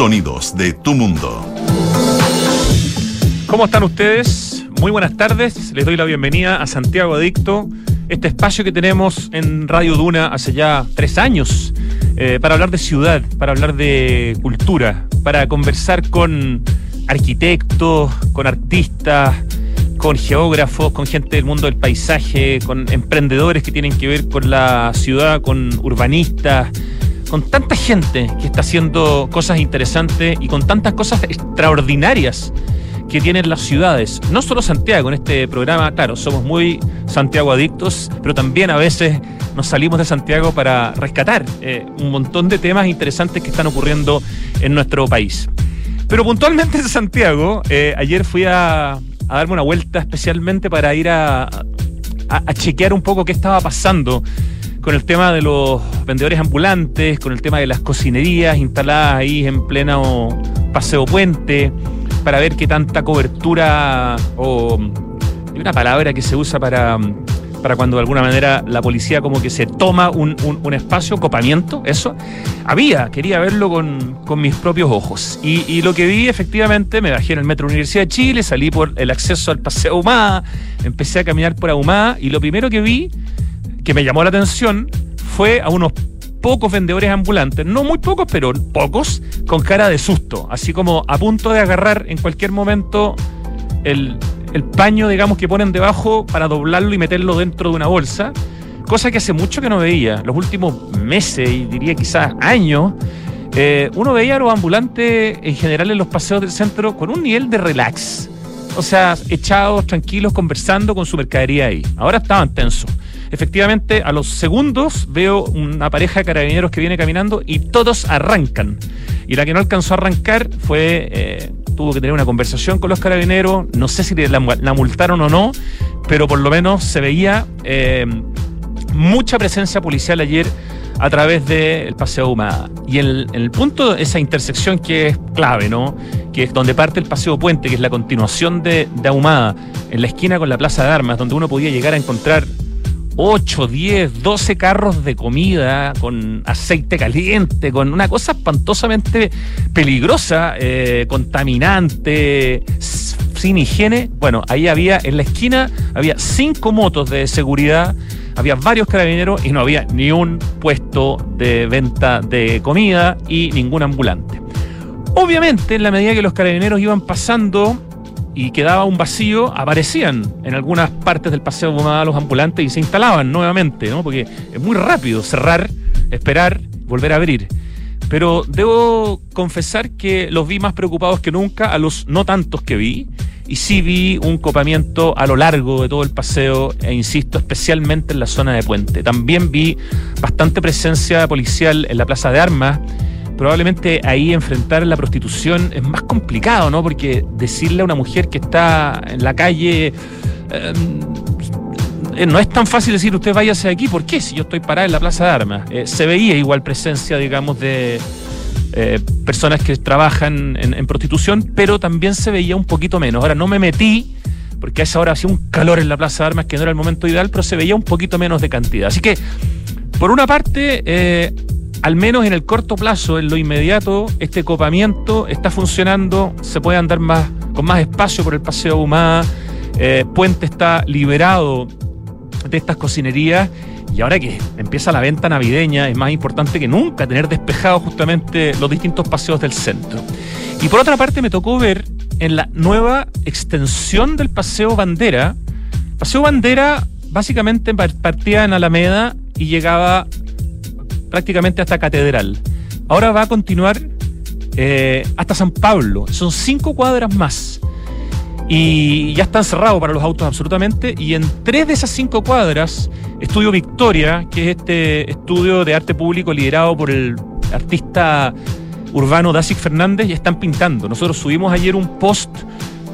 Sonidos de tu mundo. ¿Cómo están ustedes? Muy buenas tardes. Les doy la bienvenida a Santiago Adicto, este espacio que tenemos en Radio Duna hace ya tres años, eh, para hablar de ciudad, para hablar de cultura, para conversar con arquitectos, con artistas, con geógrafos, con gente del mundo del paisaje, con emprendedores que tienen que ver con la ciudad, con urbanistas, con tanta gente que está haciendo cosas interesantes y con tantas cosas extraordinarias que tienen las ciudades. No solo Santiago, en este programa, claro, somos muy Santiago adictos, pero también a veces nos salimos de Santiago para rescatar eh, un montón de temas interesantes que están ocurriendo en nuestro país. Pero puntualmente en Santiago, eh, ayer fui a, darme una vuelta especialmente para ir a, a, chequear un poco qué estaba pasando con el tema de los vendedores ambulantes, con el tema de las cocinerías instaladas ahí en pleno paseo puente, para ver qué tanta cobertura o hay una palabra que se usa para para cuando de alguna manera la policía como que se toma un, espacio, copamiento, eso. Había, quería verlo con, mis propios ojos. Y, lo que vi, efectivamente, me bajé en el Metro Universidad de Chile, salí por el acceso al Paseo Ahumada, empecé a caminar por Ahumada y lo primero que vi, que me llamó la atención, fue a unos pocos vendedores ambulantes, no muy pocos, pero pocos, con cara de susto, así como a punto de agarrar en cualquier momento el, el paño, digamos, que ponen debajo para doblarlo y meterlo dentro de una bolsa, cosa que hace mucho que no veía. Los últimos meses, y diría quizás años, eh, uno veía a los ambulantes en general en los paseos del centro con un nivel de relax. O sea, echados, tranquilos, conversando con su mercadería ahí. Ahora estaban tensos. Efectivamente, a los segundos veo una pareja de carabineros que viene caminando y todos arrancan. Y la que no alcanzó a arrancar fue eh, tuvo que tener una conversación con los carabineros, no sé si la, multaron o no, pero por lo menos se veía eh, mucha presencia policial ayer a través del Paseo Humada. Y en el, punto, esa intersección que es clave, ¿no? Que es donde parte el Paseo Puente, que es la continuación de, de Ahumada, en la esquina con la Plaza de Armas, donde uno podía llegar a encontrar 8, 10, 12 carros de comida con aceite caliente, con una cosa espantosamente peligrosa, eh, contaminante, sin higiene. Bueno, ahí había, en la esquina, había cinco motos de seguridad, había varios carabineros y no había ni un puesto de venta de comida y ningún ambulante. Obviamente, en la medida que los carabineros iban pasando y quedaba un vacío, aparecían en algunas partes del paseo de los ambulantes y se instalaban nuevamente, ¿no? Porque es muy rápido cerrar, esperar, volver a abrir. Pero debo confesar que los vi más preocupados que nunca a los no tantos que vi. Y sí vi un copamiento a lo largo de todo el paseo, e insisto, especialmente en la zona de puente. También vi bastante presencia policial en la plaza de armas probablemente ahí enfrentar la prostitución es más complicado, ¿no? Porque decirle a una mujer que está en la calle... Eh, no es tan fácil decir usted váyase de aquí, ¿por qué? Si yo estoy parada en la Plaza de Armas. Eh, se veía igual presencia, digamos, de eh, personas que trabajan en, prostitución, pero también se veía un poquito menos. Ahora no me metí, porque a esa hora hacía un calor en la Plaza de Armas que no era el momento ideal, pero se veía un poquito menos de cantidad. Así que, por una parte, al menos en el corto plazo, en lo inmediato, este copamiento está funcionando, se puede andar más, con más espacio por el Paseo Humada, eh, Puente está liberado de estas cocinerías y ahora que empieza la venta navideña es más importante que nunca tener despejados justamente los distintos paseos del centro. Y por otra parte me tocó ver en la nueva extensión del Paseo Bandera, Paseo Bandera básicamente partía en Alameda y llegaba prácticamente hasta Catedral. Ahora va a continuar eh, hasta San Pablo. Son cinco cuadras más. Y ya están cerrados para los autos absolutamente. Y en tres de esas cinco cuadras, Estudio Victoria, que es este estudio de arte público liderado por el artista urbano Dasic Fernández, ya están pintando. Nosotros subimos ayer un post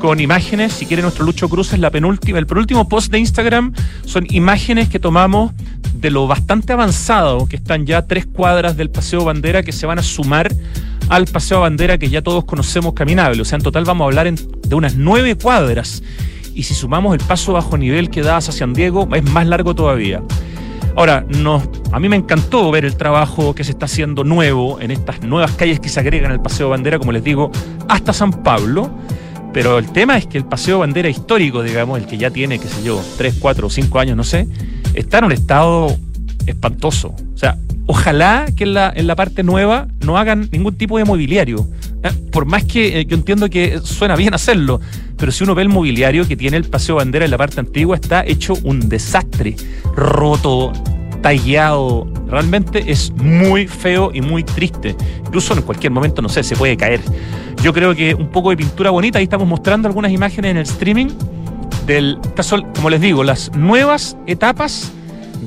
con imágenes. Si quiere nuestro Lucho Cruz es la penúltima, el penúltimo post de Instagram son imágenes que tomamos de lo bastante avanzado que están ya tres cuadras del Paseo Bandera que se van a sumar al Paseo Bandera que ya todos conocemos caminable. O sea, en total vamos a hablar de unas nueve cuadras. Y si sumamos el paso bajo nivel que da hacia San Diego, es más largo todavía. Ahora, a mí me encantó ver el trabajo que se está haciendo nuevo en estas nuevas calles que se agregan al Paseo Bandera, como les digo, hasta San Pablo. Pero el tema es que el Paseo Bandera histórico, digamos, el que ya tiene, qué sé yo, 3, 4 o 5 años, no sé, está en un estado espantoso. O sea, ojalá que en la, en la parte nueva no hagan ningún tipo de mobiliario. Eh, por más que eh, yo entiendo que suena bien hacerlo, pero si uno ve el mobiliario que tiene el Paseo Bandera en la parte antigua, está hecho un desastre, roto, tallado. Realmente es muy feo y muy triste. Incluso en cualquier momento, no sé, se puede caer. Yo creo que un poco de pintura bonita, ahí estamos mostrando algunas imágenes en el streaming del, como les digo, las nuevas etapas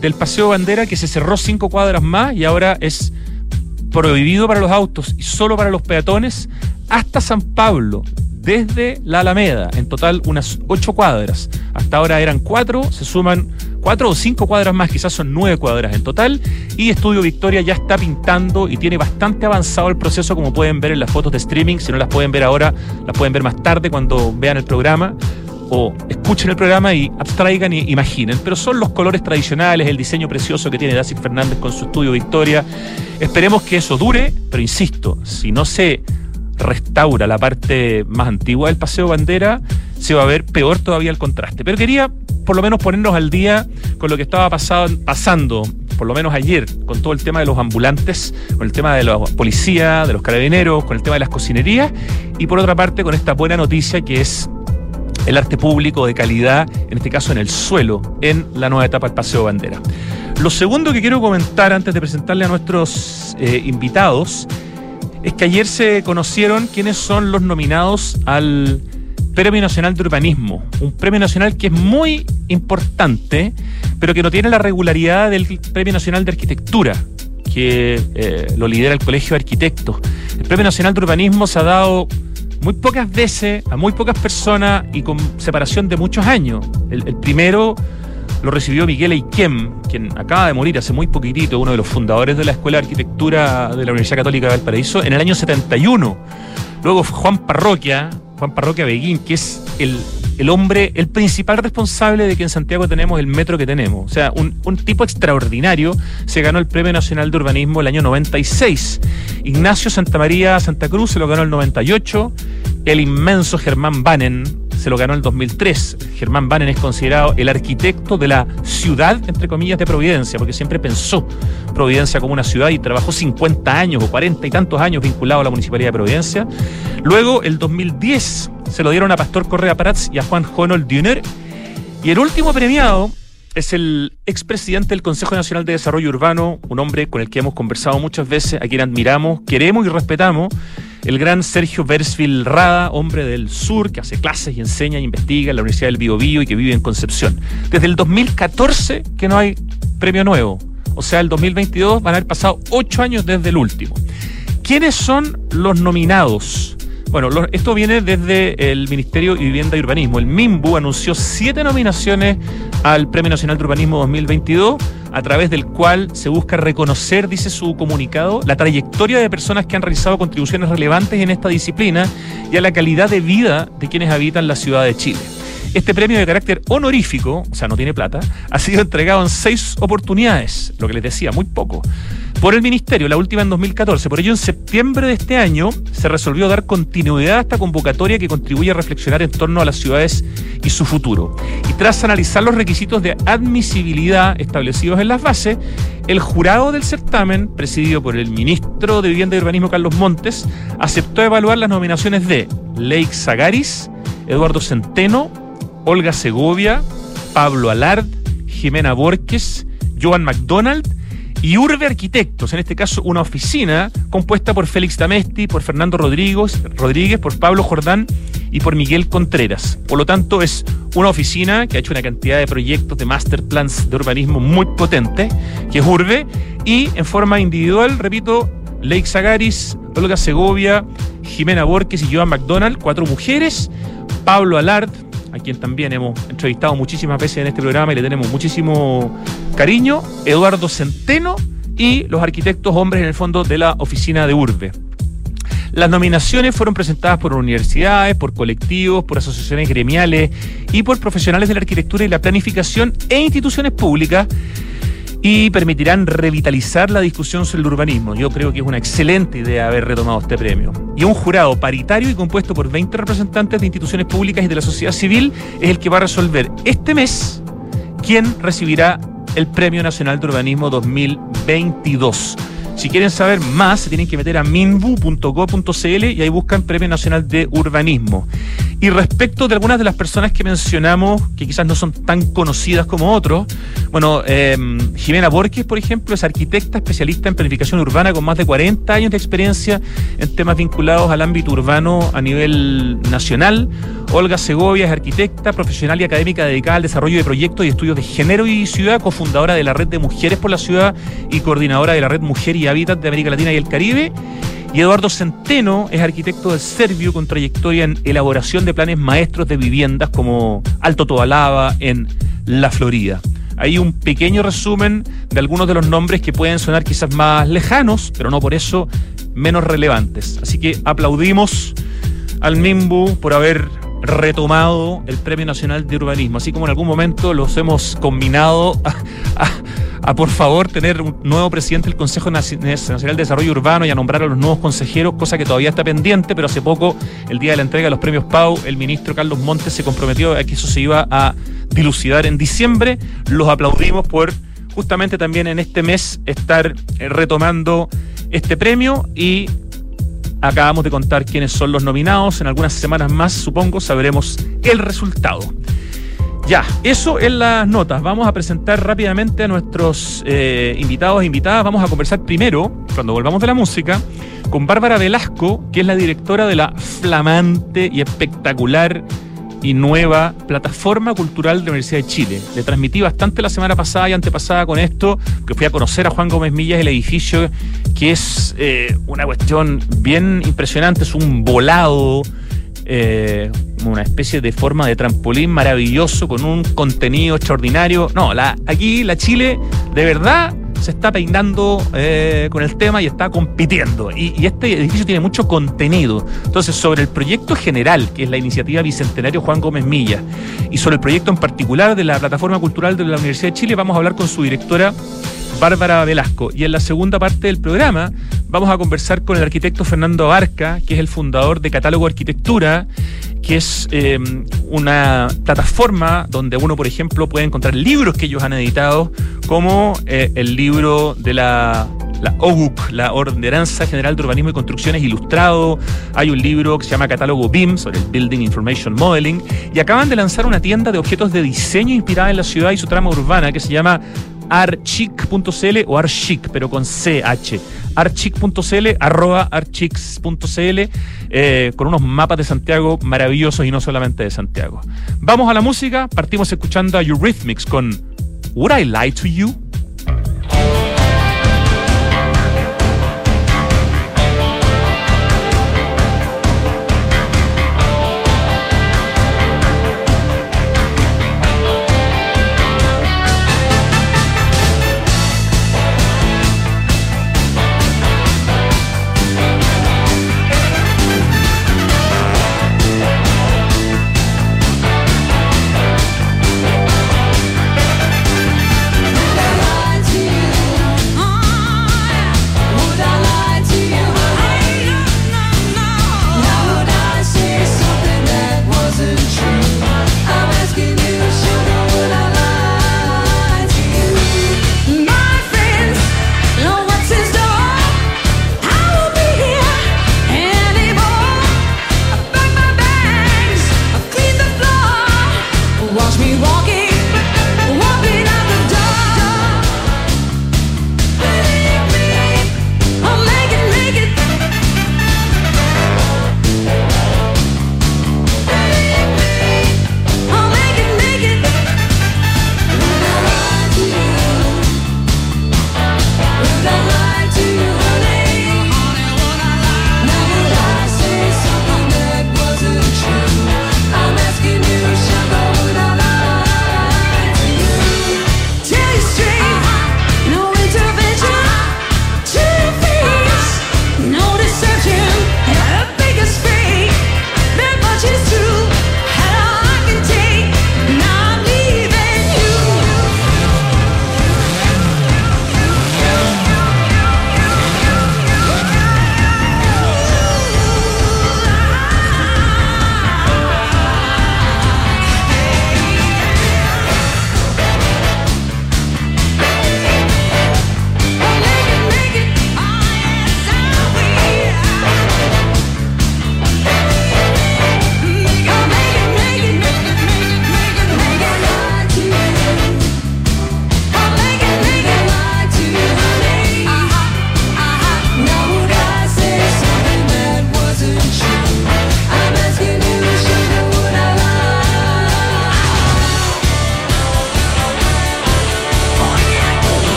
del Paseo Bandera que se cerró cinco cuadras más y ahora es prohibido para los autos y solo para los peatones hasta San Pablo, desde la Alameda, en total unas ocho cuadras. Hasta ahora eran cuatro, se suman cuatro o cinco cuadras más, quizás son nueve cuadras en total. Y Estudio Victoria ya está pintando y tiene bastante avanzado el proceso, como pueden ver en las fotos de streaming. Si no las pueden ver ahora, las pueden ver más tarde cuando vean el programa o escuchen el programa y abstraigan y imaginen. Pero son los colores tradicionales, el diseño precioso que tiene Dacic Fernández con su estudio Victoria. Esperemos que eso dure, pero insisto, si no se restaura la parte más antigua del Paseo Bandera, se va a ver peor todavía el contraste. Pero quería por lo menos ponernos al día con lo que estaba pasando, por lo menos ayer, con todo el tema de los ambulantes, con el tema de la policía, de los carabineros, con el tema de las cocinerías y por otra parte con esta buena noticia que es el arte público de calidad, en este caso en el suelo, en la nueva etapa del Paseo Bandera. Lo segundo que quiero comentar antes de presentarle a nuestros eh, invitados es que ayer se conocieron quiénes son los nominados al Premio Nacional de Urbanismo, un premio nacional que es muy importante, pero que no tiene la regularidad del Premio Nacional de Arquitectura, que eh, lo lidera el Colegio de Arquitectos. El Premio Nacional de Urbanismo se ha dado muy pocas veces a muy pocas personas y con separación de muchos años. El, primero lo recibió Miguel Eiquem, quien acaba de morir hace muy poquitito, uno de los fundadores de la Escuela de Arquitectura de la Universidad Católica de Valparaíso, en el año 71. Luego Juan Parroquia, Juan Parroquia Beguín, que es el, el hombre, el principal responsable de que en Santiago tenemos el metro que tenemos. O sea, un, un, tipo extraordinario se ganó el Premio Nacional de Urbanismo el año 96. Ignacio Santa María Santa Cruz se lo ganó el 98. El inmenso Germán Banen se lo ganó en el 2003. Germán Banen es considerado el arquitecto de la ciudad, entre comillas, de Providencia, porque siempre pensó Providencia como una ciudad y trabajó 50 años o 40 y tantos años vinculado a la Municipalidad de Providencia. Luego, el 2010, se lo dieron a Pastor Correa Prats y a Juan Honol Düner. Y el último premiado es el expresidente del Consejo Nacional de Desarrollo Urbano, un hombre con el que hemos conversado muchas veces, a quien admiramos, queremos y respetamos, el gran Sergio Bersville Rada, hombre del sur, que hace clases y enseña e investiga en la Universidad del Biobío y que vive en Concepción. Desde el 2014 que no hay premio nuevo. O sea, el 2022 van a haber pasado ocho años desde el último. ¿Quiénes son los nominados? Bueno, esto viene desde el Ministerio de Vivienda y Urbanismo. El MIMBU anunció siete nominaciones al Premio Nacional de Urbanismo 2022, a través del cual se busca reconocer, dice su comunicado, la trayectoria de personas que han realizado contribuciones relevantes en esta disciplina y a la calidad de vida de quienes habitan la ciudad de Chile. Este premio de carácter honorífico, o sea, no tiene plata, ha sido entregado en seis oportunidades, lo que les decía, muy poco, por el Ministerio, la última en 2014. Por ello, en septiembre de este año se resolvió dar continuidad a esta convocatoria que contribuye a reflexionar en torno a las ciudades y su futuro. Y tras analizar los requisitos de admisibilidad establecidos en las bases, el jurado del certamen, presidido por el ministro de Vivienda y Urbanismo Carlos Montes, aceptó evaluar las nominaciones de Lake Sagaris, Eduardo Centeno, Olga Segovia, Pablo Alard, Jimena Borges, Joan McDonald y Urbe Arquitectos, en este caso una oficina compuesta por Félix Damesti, por Fernando Rodríguez, Rodríguez, por Pablo Jordán y por Miguel Contreras. Por lo tanto, es una oficina que ha hecho una cantidad de proyectos de master plans de urbanismo muy potente, que es Urbe, y en forma individual, repito, Lake Sagaris, Olga Segovia, Jimena Borges y Joan McDonald, cuatro mujeres, Pablo Alard, a quien también hemos entrevistado muchísimas veces en este programa y le tenemos muchísimo cariño, Eduardo Centeno y los arquitectos hombres en el fondo de la oficina de Urbe. Las nominaciones fueron presentadas por universidades, por colectivos, por asociaciones gremiales y por profesionales de la arquitectura y la planificación e instituciones públicas y permitirán revitalizar la discusión sobre el urbanismo. Yo creo que es una excelente idea haber retomado este premio. Y un jurado paritario y compuesto por 20 representantes de instituciones públicas y de la sociedad civil es el que va a resolver este mes quién recibirá el Premio Nacional de Urbanismo 2022. Si quieren saber más, se tienen que meter a minbu.go.cl y ahí buscan Premio Nacional de Urbanismo. Y respecto de algunas de las personas que mencionamos, que quizás no son tan conocidas como otros, bueno, em, Jimena Borges, por ejemplo, es arquitecta especialista en planificación urbana con más de 40 años de experiencia en temas vinculados al ámbito urbano a nivel nacional. Olga Segovia es arquitecta, profesional y académica dedicada al desarrollo de proyectos y estudios de género y ciudad, cofundadora de la Red de Mujeres por la Ciudad y coordinadora de la Red Mujer y Hábitat de América Latina y el Caribe. Y Eduardo Centeno es arquitecto del Servio con trayectoria en elaboración de planes maestros de viviendas como Alto Tobalaba en La Florida. Hay un pequeño resumen de algunos de los nombres que pueden sonar quizás más lejanos, pero no por eso menos relevantes. Así que aplaudimos al MIMBU por haber retomado el Premio Nacional de Urbanismo, así como en algún momento los hemos combinado a, por favor tener un nuevo presidente del Consejo Nacional de Desarrollo Urbano y a nombrar a los nuevos consejeros, cosa que todavía está pendiente, pero hace poco, el día de la entrega de los premios Pau, el ministro Carlos Montes se comprometió a que eso se iba a dilucidar en diciembre. Los aplaudimos por justamente también en este mes estar eh, retomando este premio y acabamos de contar quiénes son los nominados. En algunas semanas más, supongo, sabremos el resultado. Ya, eso en las notas. Vamos a presentar rápidamente a nuestros eh, invitados e invitadas. Vamos a conversar primero, cuando volvamos de la música, con Bárbara Velasco, que es la directora de la flamante y espectacular y nueva plataforma cultural de la Universidad de Chile. Le transmití bastante la semana pasada y antepasada con esto, que fui a conocer a Juan Gómez Millas el edificio, que es eh, una cuestión bien impresionante, es un volado eh, una especie de forma de trampolín maravilloso con un contenido extraordinario. No, la, aquí la Chile de verdad se está peinando eh, con el tema y está compitiendo. Y, y, este edificio tiene mucho contenido. Entonces, sobre el proyecto general, que es la iniciativa Bicentenario Juan Gómez Milla, y sobre el proyecto en particular de la Plataforma Cultural de la Universidad de Chile, vamos a hablar con su directora Bárbara Velasco. Y en la segunda parte del programa vamos a conversar con el arquitecto Fernando Abarca, que es el fundador de Catálogo Arquitectura, que es eh, una plataforma donde uno, por ejemplo, puede encontrar libros que ellos han editado, como eh, el libro de la la la Ordenanza General de Urbanismo y Construcciones ilustrado. Hay un libro que se llama Catálogo BIM sobre el Building Information Modeling. Y acaban de lanzar una tienda de objetos de diseño inspirada en la ciudad y su trama urbana que se llama archic.cl o archic, pero con CH. archic.cl, arroba archics.cl, eh, con unos mapas de Santiago maravillosos y no solamente de Santiago. Vamos a la música, partimos escuchando a Eurythmics con Would I Lie to You?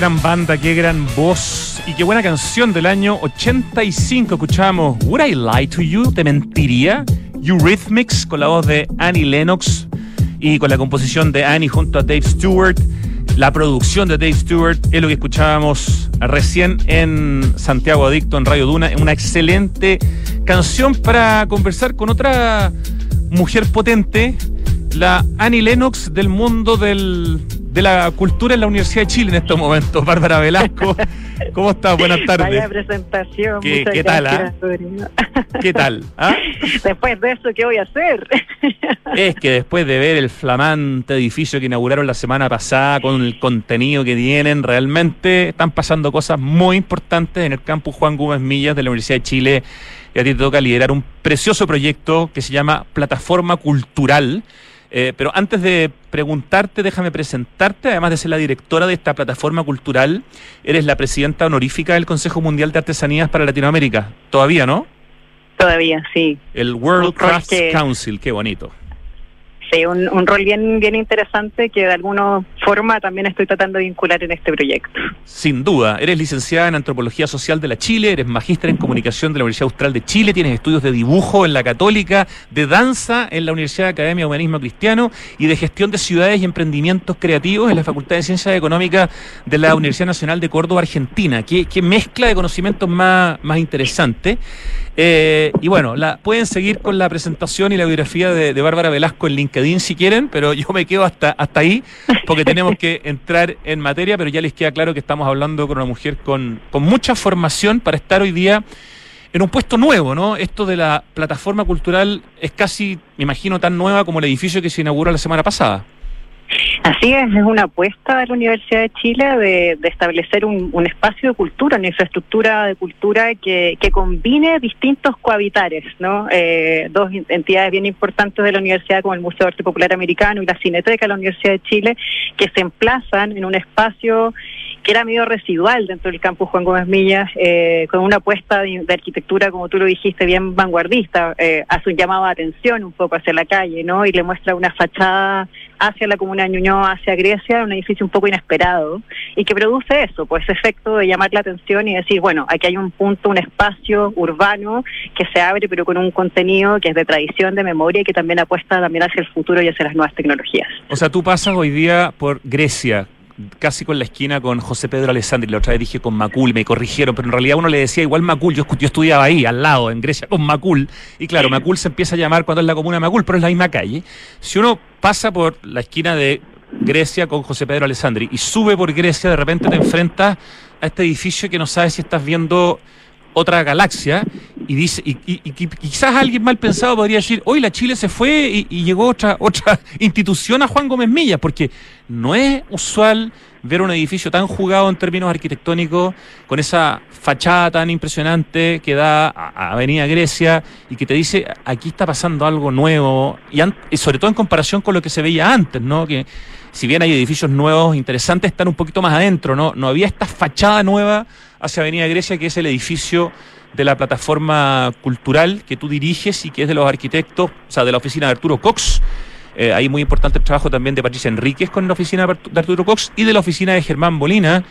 Gran banda, qué gran voz y qué buena canción del año 85. Escuchamos Would I Lie to You? ¿Te mentiría? Eurythmics con la voz de Annie Lennox y con la composición de Annie junto a Dave Stewart. La producción de Dave Stewart es lo que escuchábamos recién en Santiago Adicto en Radio Duna. Una excelente canción para conversar con otra mujer potente, la Annie Lennox del mundo del, de la cultura en la Universidad de Chile en estos momentos. Bárbara Velasco, ¿cómo estás? Buenas tardes. Vaya presentación. ¿Qué, ¿qué tal? Ah? ¿Qué tal? ¿Ah? Después de eso, ¿qué voy a hacer? Es que después de ver el flamante edificio que inauguraron la semana pasada, con el contenido que tienen, realmente están pasando cosas muy importantes en el campus Juan Gómez Millas de la Universidad de Chile. Y a ti te toca liderar un precioso proyecto que se llama Plataforma Cultural eh, pero antes de preguntarte, déjame presentarte, además de ser la directora de esta plataforma cultural, eres la presidenta honorífica del Consejo Mundial de Artesanías para Latinoamérica. Todavía, ¿no? Todavía, sí. El World Crafts Council, qué bonito. Sí, un, rol bien, bien interesante que de alguna forma también estoy tratando de vincular en este proyecto. Sin duda, eres licenciada en Antropología Social de la Chile, eres magíster en Comunicación de la Universidad Austral de Chile, tienes estudios de dibujo en la Católica, de danza en la Universidad Academia de Humanismo Cristiano y de Gestión de Ciudades y Emprendimientos Creativos en la Facultad de Ciencias Económicas de la Universidad Nacional de Córdoba, Argentina. Qué, qué mezcla de conocimientos más, más interesante. Eh, y bueno, la, pueden seguir con la presentación y la biografía de, Bárbara Velasco en LinkedIn si quieren, pero yo me quedo hasta, hasta ahí porque tenemos que entrar en materia, pero ya les queda claro que estamos hablando con una mujer con, con mucha formación para estar hoy día en un puesto nuevo, ¿no? Esto de la plataforma cultural es casi, me imagino, tan nueva como el edificio que se inauguró la semana pasada. Así es, es una apuesta de la Universidad de Chile de, de establecer un, espacio de cultura, una infraestructura de cultura que, que combine distintos cohabitares, ¿no? Eh, dos entidades bien importantes de la universidad como el Museo de Arte Popular Americano y la Cineteca de la Universidad de Chile que se emplazan en un espacio que era medio residual dentro del campus Juan Gómez Millas, eh, con una apuesta de, de, arquitectura, como tú lo dijiste, bien vanguardista, eh, hace un llamado de atención un poco hacia la calle, ¿no? Y le muestra una fachada hacia la comuna de Ñuñoa, hacia Grecia, un edificio un poco inesperado, y que produce eso, pues ese efecto de llamar la atención y decir, bueno, aquí hay un punto, un espacio urbano que se abre, pero con un contenido que es de tradición, de memoria, y que también apuesta también hacia el futuro y hacia las nuevas tecnologías. O sea, tú pasas hoy día por Grecia, casi con la esquina con José Pedro Alessandri. La otra vez dije con Macul, me corrigieron, pero en realidad uno le decía igual Macul. Yo, yo estudiaba ahí, al lado, en Grecia, con Macul. Y claro, Macul se empieza a llamar cuando es la comuna Macul, pero es la misma calle. Si uno pasa por la esquina de Grecia con José Pedro Alessandri y sube por Grecia, de repente te enfrentas a este edificio que no sabes si estás viendo otra galaxia y dice y, quizás alguien mal pensado podría decir hoy la Chile se fue y, llegó otra otra institución a Juan Gómez Millas porque no es usual ver un edificio tan jugado en términos arquitectónicos con esa fachada tan impresionante que da a Avenida Grecia y que te dice aquí está pasando algo nuevo y, sobre todo en comparación con lo que se veía antes no que si bien hay edificios nuevos interesantes están un poquito más adentro no no había esta fachada nueva hacia Avenida Grecia, que es el edificio de la plataforma cultural que tú diriges y que es de los arquitectos, o sea, de la oficina de Arturo Cox. Eh, hay muy importante el trabajo también de Patricia Enríquez con la oficina de Arturo Cox y de la oficina de Germán Bolina.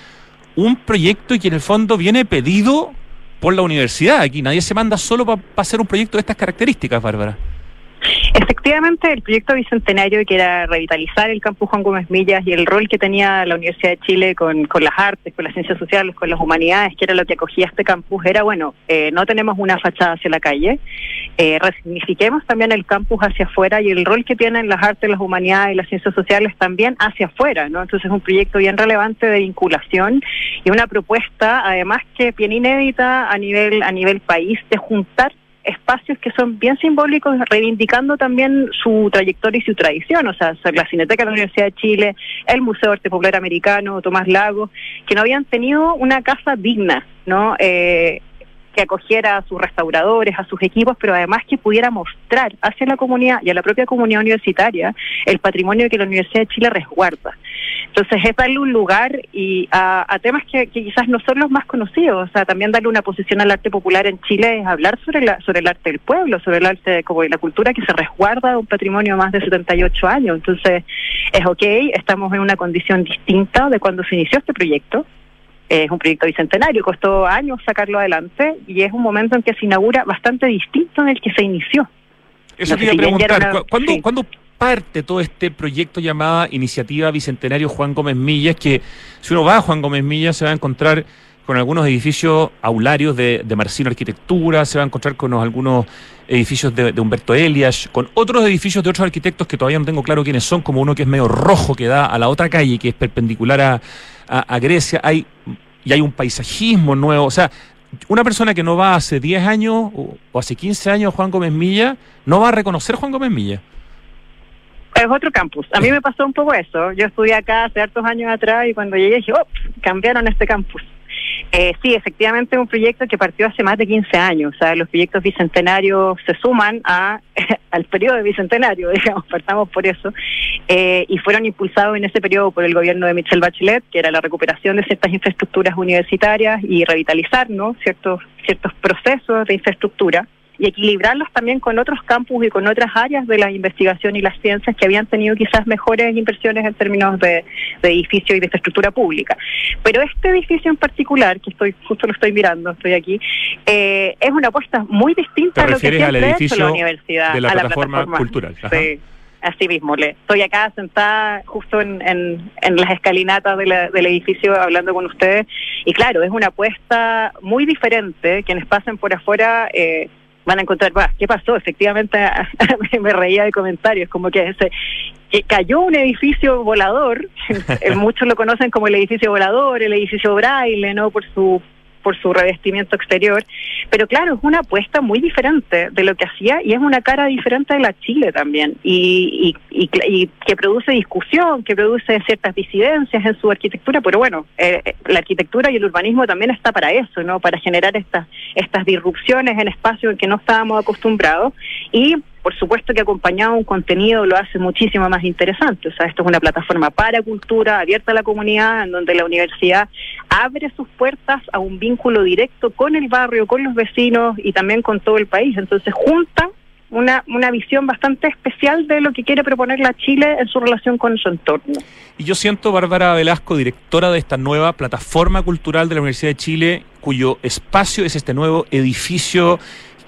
Un proyecto que en el fondo viene pedido por la universidad. Aquí nadie se manda solo para pa hacer un proyecto de estas características, Bárbara. Efectivamente, el proyecto bicentenario que era revitalizar el campus Juan Gómez Millas y el rol que tenía la Universidad de Chile con, con las artes, con las ciencias sociales, con las humanidades, que era lo que acogía este campus, era bueno, eh, no tenemos una fachada hacia la calle, eh, resignifiquemos también el campus hacia afuera y el rol que tienen las artes, las humanidades y las ciencias sociales también hacia afuera, ¿no? Entonces es un proyecto bien relevante de vinculación y una propuesta, además que bien inédita a nivel a nivel país de juntar espacios que son bien simbólicos, reivindicando también su trayectoria y su tradición, o sea, la Cineteca de la Universidad de Chile, el Museo de Arte Popular Americano, Tomás Lago, que no habían tenido una casa digna, ¿no? Eh, que acogiera a sus restauradores, a sus equipos, pero además que pudiera mostrar hacia la comunidad y a la propia comunidad universitaria el patrimonio que la Universidad de Chile resguarda. Entonces es darle un lugar y a, temas que, quizás no son los más conocidos, o sea, también darle una posición al arte popular en Chile es hablar sobre, la, sobre el arte del pueblo, sobre el arte como la cultura que se resguarda de un patrimonio más de 78 años. Entonces es ok, estamos en una condición distinta de cuando se inició este proyecto, es un proyecto bicentenario, costó años sacarlo adelante y es un momento en que se inaugura bastante distinto en el que se inició. Eso te iba a preguntar, ¿cuándo, parte todo este proyecto llamada Iniciativa Bicentenario Juan Gómez Millas? Que si uno va a Juan Gómez Millas se va a encontrar con algunos edificios aularios de, de Marcino Arquitectura, se va a encontrar con algunos edificios de, Humberto Elias, con otros edificios de otros arquitectos que todavía no tengo claro quiénes son, como uno que es medio rojo que da a la otra calle, que es perpendicular a, a, Grecia, hay, y hay un paisajismo nuevo, o sea, una persona que no va hace 10 años o, hace 15 años Juan Gómez Milla, no va a reconocer Juan Gómez Milla. Es otro campus. A mí me pasó un poco eso. Yo estudié acá hace hartos años atrás y cuando llegué dije, oh, cambiaron este campus. Eh, sí, efectivamente es un proyecto que partió hace más de 15 años. O sea, los proyectos bicentenarios se suman a, al periodo bicentenario, digamos, partamos por eso. Eh, y fueron impulsados en ese periodo por el gobierno de Michelle Bachelet, que era la recuperación de ciertas infraestructuras universitarias y revitalizar ¿no? ciertos, ciertos procesos de infraestructura y equilibrarlos también con otros campus y con otras áreas de la investigación y las ciencias que habían tenido quizás mejores inversiones en términos de, de edificio y de infraestructura pública. Pero este edificio en particular, que estoy justo lo estoy mirando, estoy aquí, eh, es una apuesta muy distinta a lo que siempre ha hecho la universidad, de la, plataforma, cultural. Sí. Así mismo, le, estoy acá sentada justo en, en, las escalinatas del edificio hablando con ustedes y claro, es una apuesta muy diferente. Quienes pasen por afuera eh, van a encontrar, ¿qué pasó? Efectivamente, me reía de comentarios, como que, se, que cayó un edificio volador, muchos lo conocen como el edificio volador, el edificio braille, ¿no? Por su por su revestimiento exterior, pero claro, es una apuesta muy diferente de lo que hacía y es una cara diferente de la Chile también, y, y, y, que produce discusión, que produce ciertas disidencias en su arquitectura, pero bueno, eh, eh, la arquitectura y el urbanismo también está para eso, ¿no? Para generar estas, estas disrupciones en espacios en que no estábamos acostumbrados. Y por supuesto que acompañado un contenido lo hace muchísimo más interesante. O sea, esto es una plataforma para cultura, abierta a la comunidad, en donde la universidad abre sus puertas a un vínculo directo con el barrio, con los vecinos y también con todo el país. Entonces, junta una, una visión bastante especial de lo que quiere proponer la Chile en su relación con su entorno. Y yo siento, Bárbara Velasco, directora de esta nueva plataforma cultural de la Universidad de Chile, cuyo espacio es este nuevo edificio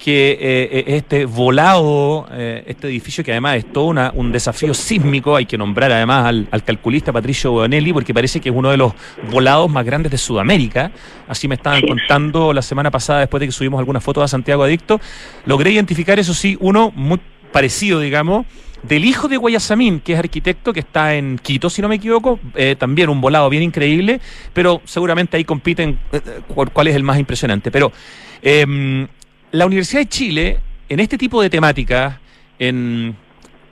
que eh, eh, este volado, eh, este edificio que además es todo una, un desafío sísmico, hay que nombrar además al, calculista Patricio Bonelli, porque parece que es uno de los volados más grandes de Sudamérica. Así me estaban contando la semana pasada, después de que subimos algunas fotos a Santiago Adicto. Logré identificar, eso sí, uno muy parecido, digamos, del hijo de Guayasamín, que es arquitecto, que está en Quito, si no me equivoco, también un volado bien increíble, pero seguramente ahí compiten cuál es el más impresionante. Pero em, la Universidad de Chile, en este tipo de temáticas, en,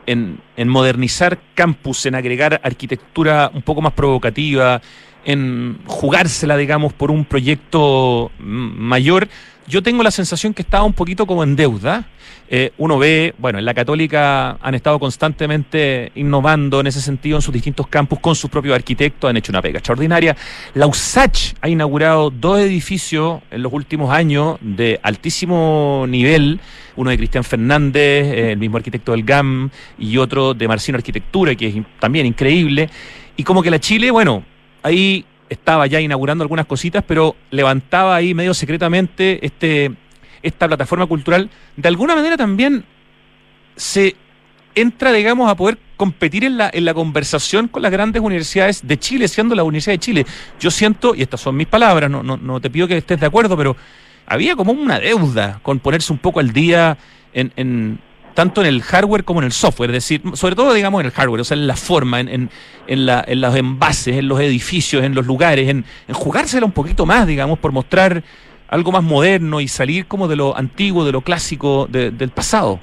en, modernizar campus, en agregar arquitectura un poco más provocativa, en jugársela, digamos, por un proyecto mayor, yo tengo la sensación que estaba un poquito como en deuda. Eh, uno ve, bueno, en la católica han estado constantemente innovando en ese sentido en sus distintos campus con sus propios arquitectos, han hecho una pega extraordinaria. La USACH ha inaugurado dos edificios en los últimos años de altísimo nivel, uno de Cristian Fernández, eh, el mismo arquitecto del GAM, y otro de Marcino Arquitectura, que es también increíble. Y como que la Chile, bueno, ahí estaba ya inaugurando algunas cositas, pero levantaba ahí medio secretamente este, esta plataforma cultural. De alguna manera también se entra, digamos, a poder competir en la, en la conversación con las grandes universidades de Chile, siendo la Universidad de Chile. Yo siento, y estas son mis palabras, no, no, no te pido que estés de acuerdo, pero había como una deuda con ponerse un poco al día en, en tanto en el hardware como en el software, es decir, sobre todo digamos en el hardware, o sea, en la forma, en, en, la, en los envases, en los edificios, en los lugares, en, en jugársela un poquito más, digamos, por mostrar algo más moderno y salir como de lo antiguo, de lo clásico del pasado.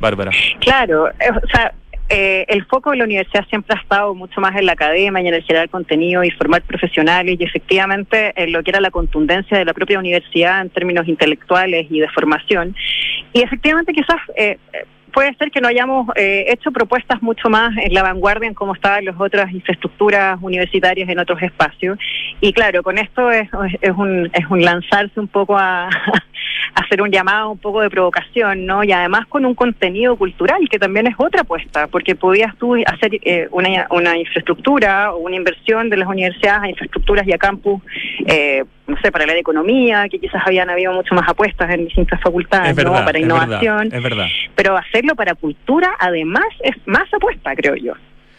Bárbara. Claro, eh, o sea, eh, el foco de la universidad siempre ha estado mucho más en la academia y en el generar contenido y formar profesionales y efectivamente en lo que era la contundencia de la propia universidad en términos intelectuales y de formación. Y efectivamente quizás eh, puede ser que no hayamos eh, hecho propuestas mucho más en la vanguardia en cómo estaban las otras infraestructuras universitarias en otros espacios. Y claro, con esto es, es, un, es un lanzarse un poco a, hacer un llamado un poco de provocación, ¿no? Y además con un contenido cultural, que también es otra apuesta, porque podías tú hacer eh, una, una infraestructura o una inversión de las universidades a infraestructuras y a campus, eh, no sé, para la economía, que quizás habían habido mucho más apuestas en distintas facultades, ¿no? Para innovación. es verdad. Pero hacerlo para cultura, además, es más apuesta, creo yo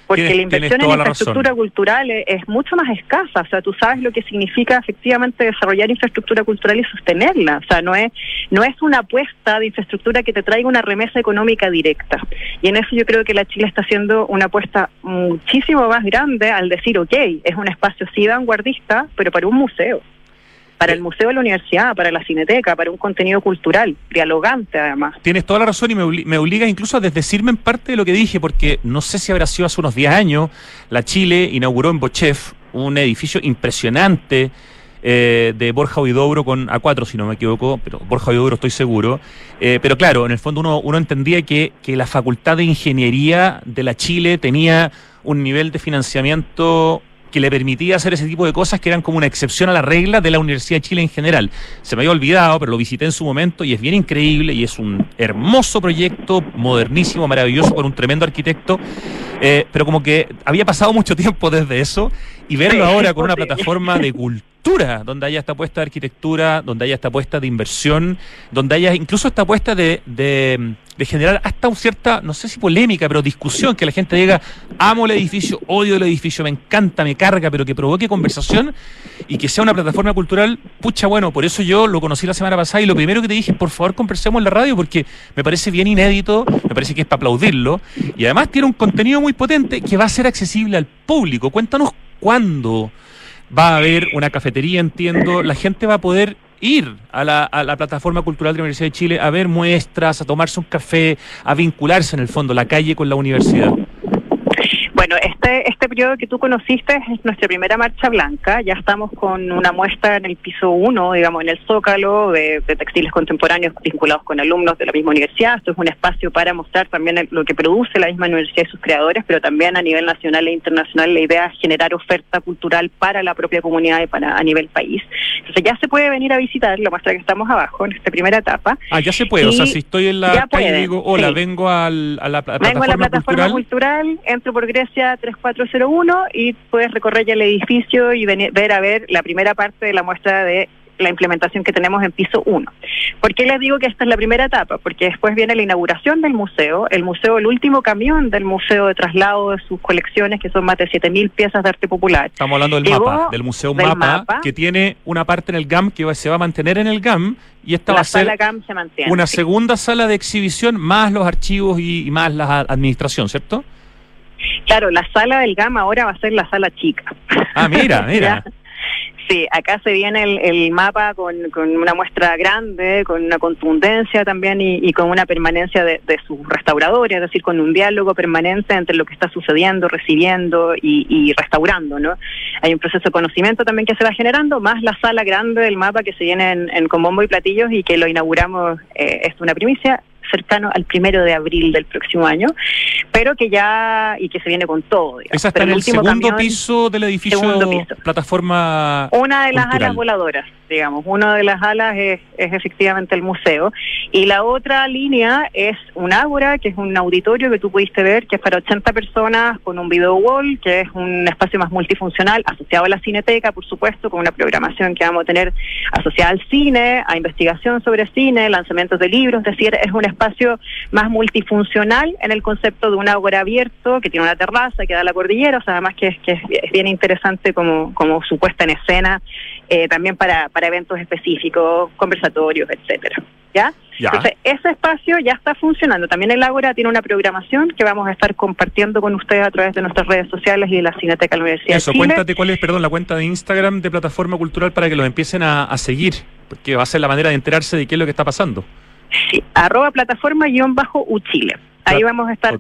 porque la inversión en infraestructura cultural es, mucho más escasa. O sea, tú sabes lo que significa efectivamente desarrollar infraestructura cultural y sostenerla. O sea, no es, no es una apuesta de infraestructura que te traiga una remesa económica directa. Y en eso yo creo que la Chile está haciendo una apuesta muchísimo más grande al decir, ok, es un espacio sí vanguardista, pero para un museo para el museo de la universidad, para la cineteca, para un contenido cultural, dialogante además. Tienes toda la razón y me, obliga incluso a desdecirme en parte de lo que dije, porque no sé si habrá sido hace unos 10 años, la Chile inauguró en Bochef un edificio impresionante. Eh, de Borja Huidobro con A4, si no me equivoco, pero Borja Huidobro estoy seguro. Eh, pero claro, en el fondo uno, uno entendía que, que la Facultad de Ingeniería de la Chile tenía un nivel de financiamiento que le permitía hacer ese tipo de cosas que eran como una excepción a la regla de la Universidad de Chile en general. Se me había olvidado, pero lo visité en su momento y es bien increíble y es un hermoso proyecto, modernísimo, maravilloso, con un tremendo arquitecto, eh, pero como que había pasado mucho tiempo desde eso y verlo ahora con una plataforma de cultura donde haya esta apuesta de arquitectura, donde haya esta apuesta de inversión, donde haya incluso esta apuesta de, de, generar hasta una cierta, no sé si polémica, pero discusión, que la gente diga, amo el edificio, odio el edificio, me encanta, me carga, pero que provoque conversación y que sea una plataforma cultural, pucha, bueno, por eso yo lo conocí la semana pasada y lo primero que te dije, por favor, conversemos en la radio porque me parece bien inédito, me parece que es para aplaudirlo y además tiene un contenido muy potente que va a ser accesible al público. Cuéntanos cuándo va a haber una cafetería, entiendo, la gente va a poder ir a la, a la, plataforma cultural de la Universidad de Chile a ver muestras, a tomarse un café, a vincularse en el fondo la calle con la universidad. Bueno, este, este periodo que tú conociste es nuestra primera marcha blanca. Ya estamos con una muestra en el piso 1, digamos, en el Zócalo, de, textiles contemporáneos vinculados con alumnos de la misma universidad. Esto es un espacio para mostrar también lo que produce la misma universidad y sus creadores, pero también a nivel nacional e internacional la idea es generar oferta cultural para la propia comunidad y para a nivel país. Entonces ya se puede venir a visitar la muestra que estamos abajo, en esta primera etapa. Ah, ya se puede. o sea, si estoy en la calle y digo, hola, vengo a la, plataforma Vengo a la plataforma cultural entro por Grecia 3401 y puedes recorrer ya el edificio y ver a ver la primera parte de la muestra de la implementación que tenemos en piso 1. ¿Por qué les digo que esta es la primera etapa? Porque después viene la inauguración del museo, el museo, el último camión del museo de traslado de sus colecciones, que son más de 7.000 piezas de arte popular. Estamos hablando del mapa, del museo mapa, que tiene una parte en el GAM que se va a mantener en el GAM y esta va a ser una segunda sala de exhibición más los archivos y, más la administración, ¿cierto? Claro, la sala del GAM ahora va a ser la sala chica. Ah, mira, mira. Sí, acá se viene el, mapa con, una muestra grande, con una contundencia también y, con una permanencia de, sus restauradores, es decir, con un diálogo permanente entre lo que está sucediendo, recibiendo y, restaurando, ¿no? Hay un proceso de conocimiento también que se va generando, más la sala grande del mapa que se viene en, en con bombo y platillos y que lo inauguramos, eh, es una primicia, cercano al primero de abril del próximo año, pero que ya, y que se viene con todo. Digamos. está en el, segundo piso del edificio, plataforma. Una de las alas voladoras, digamos. Una de las alas es, es efectivamente el museo. Y la otra línea es un ágora, que es un auditorio que tú pudiste ver, que es para 80 personas, con un video wall, que es un espacio más multifuncional, asociado a la cineteca, por supuesto, con una programación que vamos a tener asociada al cine, a investigación sobre cine, lanzamientos de libros, es decir, es un espacio espacio más multifuncional en el concepto de un ágora abierto que tiene una terraza que da a la cordillera, o sea, además que, es, que es bien interesante como, como su puesta en escena, eh, también para, para eventos específicos, conversatorios, etcétera. ¿Ya? Entonces, ese espacio ya está funcionando. También el Ágora tiene una programación que vamos a estar compartiendo con ustedes a través de nuestras redes sociales y de la Cineteca de la Universidad Eso, cuéntate cuál es, perdón, la cuenta de Instagram de Plataforma Cultural para que lo empiecen a, a seguir, porque va a ser la manera de enterarse de qué es lo que está pasando. Sí, arroba plataforma guion bajo Uchile. Ahí vamos a estar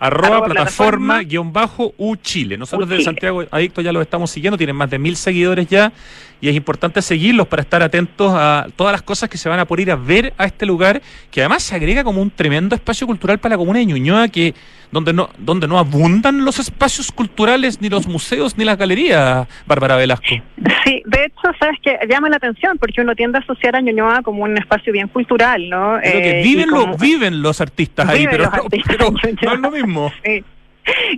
Arroba, plataforma, guion bajo U Chile. Nosotros desde Santiago Adicto ya lo estamos siguiendo, tienen más de mil seguidores ya y es importante seguirlos para estar atentos a todas las cosas que se van a poder ir a ver a este lugar, que además se agrega como un tremendo espacio cultural para la comuna de Ñuñoa, que donde no, donde no abundan los espacios culturales, ni los museos, ni las galerías, Bárbara Velasco. Sí, de hecho, sabes que llama la atención, porque uno tiende a asociar a Ñuñoa como un espacio bien cultural, ¿no? Eh, viven, viven los artistas ahí, pero, no es lo mismo. Sí.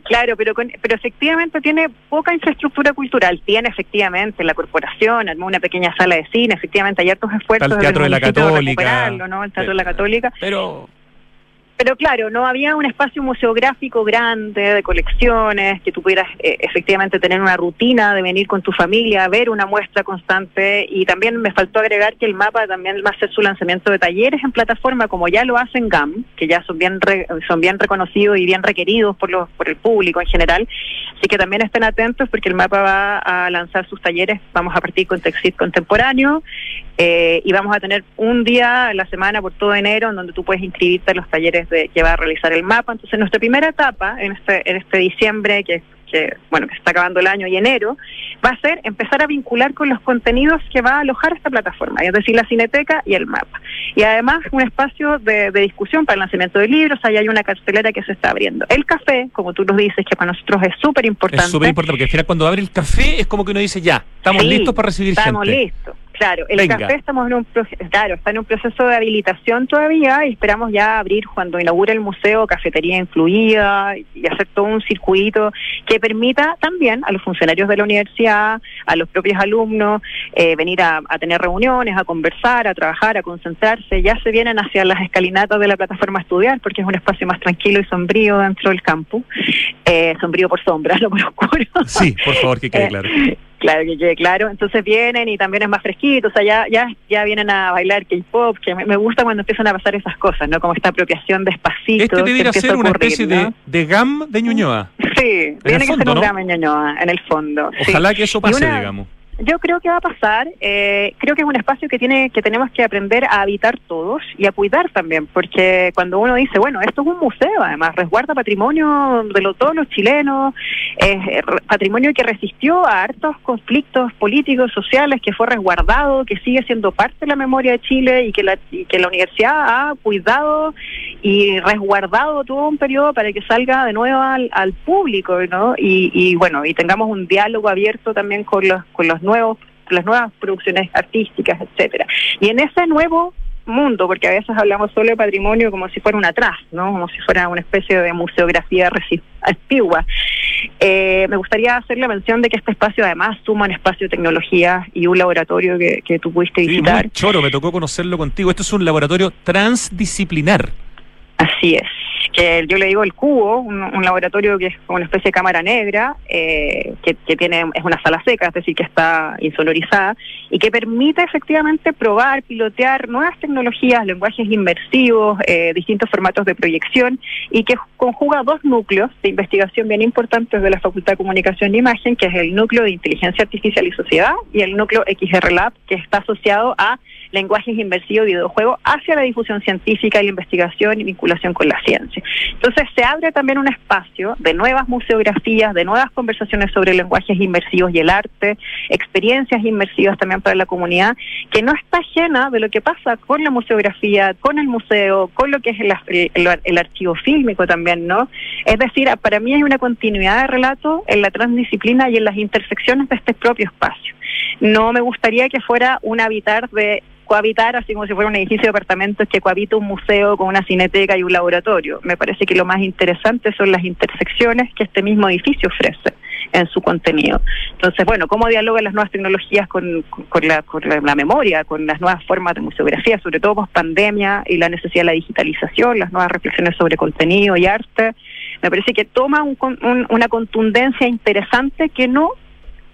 Claro, pero pero efectivamente tiene poca infraestructura cultural. Tiene efectivamente la corporación, armó una pequeña sala de cine, efectivamente hay hartos esfuerzos. El Teatro de la Católica. ¿no? El Teatro de la Católica. Pero pero claro, no había un espacio museográfico grande de colecciones, que tú pudieras eh, efectivamente tener una rutina de venir con tu familia, ver una muestra constante. Y también me faltó agregar que el mapa también va a hacer su lanzamiento de talleres en plataforma como ya lo hacen GAM, que ya son bien son bien reconocidos y bien requeridos por los por el público en general, así que también estén atentos porque el mapa va a lanzar sus talleres, vamos a partir con Texit contemporáneo eh, y vamos a tener un día a la semana por todo enero en donde tú puedes inscribirte a los talleres que va a realizar el mapa. Entonces, nuestra primera etapa en este, en este diciembre, que, que, bueno, que se está acabando el año y enero, va a ser empezar a vincular con los contenidos que va a alojar esta plataforma, es decir, la cineteca y el mapa. Y además un espacio de, discusión para el lanzamiento de libros, ahí hay una cartelera que se está abriendo. El café, como tú nos dices, que para nosotros es súper importante. Es súper importante, porque al final cuando abre el café es como que uno dice, ya, estamos listos para recibir gente. Estamos listos. Claro, el café estamos en un claro, está en un proceso de habilitación todavía y esperamos ya abrir cuando inaugure el museo cafetería incluida y hacer todo un circuito que permita también a los funcionarios de la universidad, a los propios alumnos, eh, venir a, tener reuniones, a conversar, a trabajar, a concentrarse. Ya se vienen hacia las escalinatas de la plataforma a estudiar porque es un espacio más tranquilo y sombrío dentro del campus. Eh, sombrío por sombra, no por oscuro. Sí, por favor, que quede eh, claro. Que quede claro. Entonces vienen y también es más fresquito, o sea, ya, ya, ya vienen a bailar K-pop, que me, gusta cuando empiezan a pasar esas cosas, ¿no? Como esta apropiación despacito. Este debería ser una especie de, de GAM de Ñuñoa. Sí, tiene que ser un GAM de Ñuñoa, en el fondo. Ojalá que eso pase, digamos. Yo creo que va a pasar. Eh, creo que es un espacio que tiene que tenemos que aprender a habitar todos y a cuidar también, porque cuando uno dice, bueno, esto es un museo, además resguarda patrimonio de todos los chilenos, eh, patrimonio que resistió a hartos conflictos políticos, sociales, que fue resguardado, que sigue siendo parte de la memoria de Chile y que la, que la universidad ha cuidado y resguardado todo un periodo para que salga de nuevo al, al público, ¿no? Y, y bueno, y tengamos un diálogo abierto también con los con los nuevos, las nuevas producciones artísticas, etcétera. Y en ese nuevo mundo, porque a veces hablamos solo de patrimonio como si fuera un atrás, ¿no? Como si fuera una especie de museografía antigua. Eh, me gustaría hacer la mención de que este espacio además suma un espacio de tecnología y un laboratorio que, que tú pudiste visitar. choro, me tocó conocerlo contigo. Esto es un laboratorio transdisciplinar. Así es que yo le digo el cubo, un, laboratorio que es como una especie de cámara negra, eh, que, tiene es una sala seca, es decir, que está insonorizada, y que permite efectivamente probar, pilotear nuevas tecnologías, lenguajes inmersivos, eh, distintos formatos de proyección, y que conjuga dos núcleos de investigación bien importantes de la Facultad de Comunicación e Imagen, que es el núcleo de inteligencia artificial y sociedad, y el núcleo XR Lab, que está asociado a lenguajes inmersivos y videojuegos hacia la difusión científica y la investigación y vinculación con la ciencia. Entonces se abre también un espacio de nuevas museografías, de nuevas conversaciones sobre lenguajes inmersivos y el arte, experiencias inmersivas también para la comunidad, que no está ajena de lo que pasa con la museografía, con el museo, con lo que es el, archivo fílmico también, ¿no? Es decir, para mí hay una continuidad de relato en la transdisciplina y en las intersecciones de este propio espacio. No me gustaría que fuera un habitar de cohabitar, así como si fuera un edificio de apartamentos que cohabita un museo con una cineteca y un laboratorio. Me parece que lo más interesante son las intersecciones que este mismo edificio ofrece en su contenido. Entonces, bueno, cómo dialogan las nuevas tecnologías con, con, la, con la, memoria, con las nuevas formas de museografía, sobre todo post pandemia y la necesidad de la digitalización, las nuevas reflexiones sobre contenido y arte. Me parece que toma una contundencia interesante que no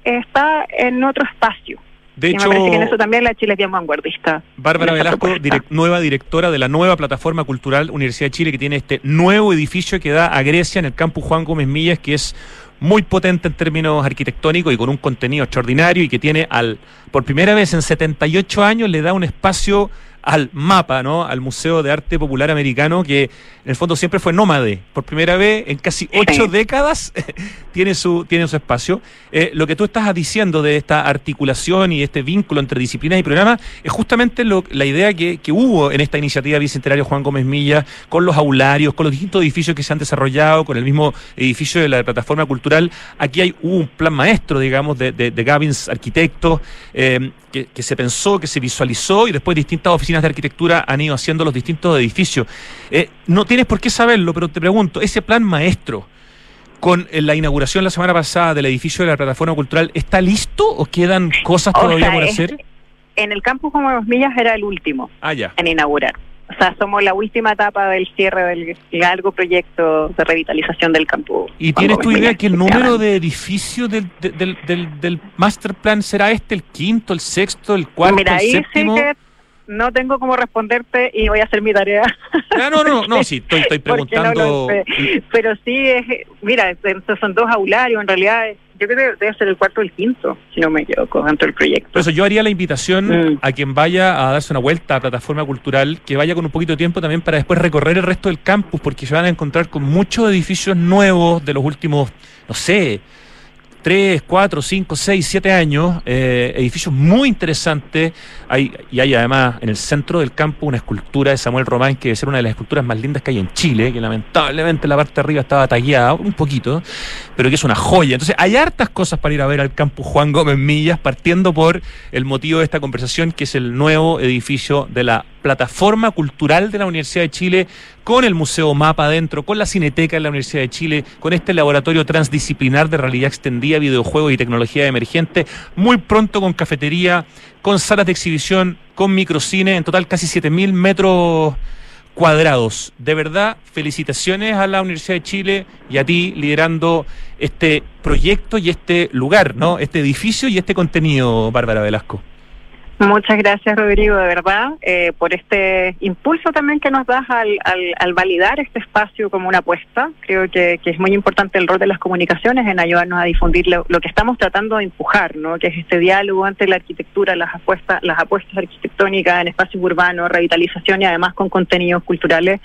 está en otro espacio. De hecho, me parece que en eso también la Chile es bien vanguardista. Bárbara Velasco, nueva directora de la nueva plataforma cultural Universidad de Chile, que tiene este nuevo edificio que da a Grecia en el campus Juan Gómez Millas, que es muy potente en términos arquitectónicos y con un contenido extraordinario y que tiene al por primera vez en 78 años le da un espacio al mapa, ¿no? Al Museo de Arte Popular Americano, que en el fondo siempre fue nómade. Por primera vez en casi ocho décadas tiene, su, tiene su espacio. Eh, lo que tú estás diciendo de esta articulación y este vínculo entre disciplinas y programas es justamente lo, la idea que, que hubo en esta iniciativa Bicentenario Juan Gómez Milla, con los aularios, con los distintos edificios que se han desarrollado, con el mismo edificio de la plataforma cultural. Aquí hay un plan maestro, digamos, de, de, de Gavins Arquitectos, eh, que, que se pensó, que se visualizó y después distintas oficinas de arquitectura han ido haciendo los distintos edificios. Eh, no tienes por qué saberlo, pero te pregunto, ese plan maestro con eh, la inauguración la semana pasada del edificio de la plataforma cultural, ¿está listo o quedan cosas O todavía sea, por hacer? En el campus como millas era el último Ah, ya. en inaugurar. O sea, somos la última etapa del cierre del largo proyecto de revitalización del campus. ¿Y tienes tu idea que el número de edificios del, de- del, del, del master plan será este, el quinto, el sexto, el cuarto, Mira, el ahí séptimo? sí que no tengo cómo responderte y voy a hacer mi tarea. Ah, no, no, no, sí, estoy, no preguntando. sé. Pero sí, es, mira, son dos aularios, en realidad yo creo que debe ser el cuarto o el quinto, si no me equivoco, dentro del proyecto. Por eso yo haría la invitación Mm. a quien vaya a darse una vuelta a plataforma cultural, que vaya con un poquito de tiempo también para después recorrer el resto del campus, porque se van a encontrar con muchos edificios nuevos de los últimos, no sé, 3, 4, 5, 6, 7 años, eh, edificios muy interesantes. Hay, y hay además en el centro del campo una escultura de Samuel Román, que debe ser una de las esculturas más lindas que hay en Chile, que lamentablemente la parte de arriba estaba tagueada un poquito, pero que es una joya. Entonces hay hartas cosas para ir a ver al campus Juan Gómez Millas, partiendo por el motivo de esta conversación, que es el nuevo edificio de la plataforma cultural de la Universidad de Chile, con el Museo Mapa adentro, con la Cineteca de la Universidad de Chile, con este laboratorio transdisciplinar de realidad extendida, videojuegos y tecnología emergente, muy pronto con cafetería, con salas de exhibición, con microcine, en total casi 7.000 metros cuadrados. De verdad, felicitaciones a la Universidad de Chile y a ti liderando este proyecto y este lugar, ¿no? Este edificio y este contenido, Bárbara Velasco. Muchas gracias, Rodrigo, de verdad, eh, por este impulso también que nos das al, al, al validar este espacio como una apuesta. Creo que, es muy importante el rol de las comunicaciones en ayudarnos a difundir lo, lo que estamos tratando de empujar, ¿no? que es este diálogo entre la arquitectura, las apuestas, las apuestas arquitectónicas en espacios urbanos, revitalización y además con contenidos culturales.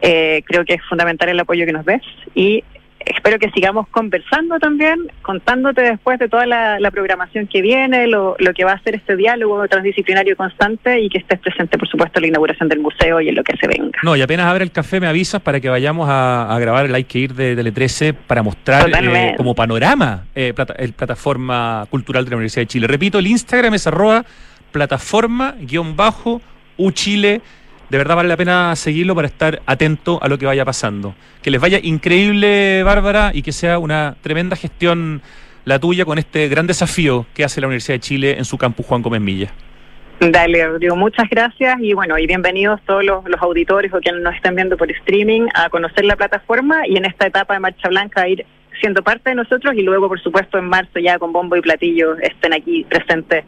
Eh, creo que es fundamental el apoyo que nos des y espero que sigamos conversando también, contándote después de toda la, la programación que viene, lo, lo, que va a ser este diálogo transdisciplinario constante y que estés presente, por supuesto, en la inauguración del museo y en lo que se venga. No, y apenas abre el café me avisas para que vayamos a, a grabar el Hay que ir de Tele 13 para mostrar eh, como panorama eh, plata, el plataforma cultural de la Universidad de Chile. Repito, el Instagram es arroba plataforma-uchile de verdad vale la pena seguirlo para estar atento a lo que vaya pasando. Que les vaya increíble, Bárbara, y que sea una tremenda gestión la tuya con este gran desafío que hace la Universidad de Chile en su campus Juan Gómez Milla. Dale, Rodrigo, muchas gracias y bueno, y bienvenidos todos los, los, auditores o quienes nos estén viendo por streaming a conocer la plataforma y en esta etapa de Marcha Blanca a ir siendo parte de nosotros y luego, por supuesto, en marzo ya con bombo y platillo estén aquí presentes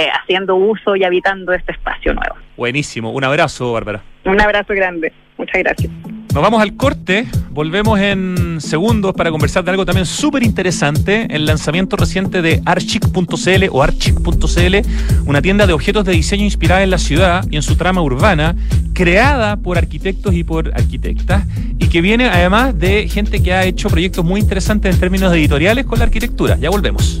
eh, haciendo uso y habitando este espacio nuevo. Buenísimo. Un abrazo, Bárbara. Un abrazo grande. Muchas gracias. Nos vamos al corte, volvemos en segundos para conversar de algo también súper interesante, el lanzamiento reciente de archic.cl o archic.cl, una tienda de objetos de diseño inspirada en la ciudad y en su trama urbana, creada por arquitectos y por arquitectas, y que viene además de gente que ha hecho proyectos muy interesantes en términos editoriales con la arquitectura. Ya volvemos.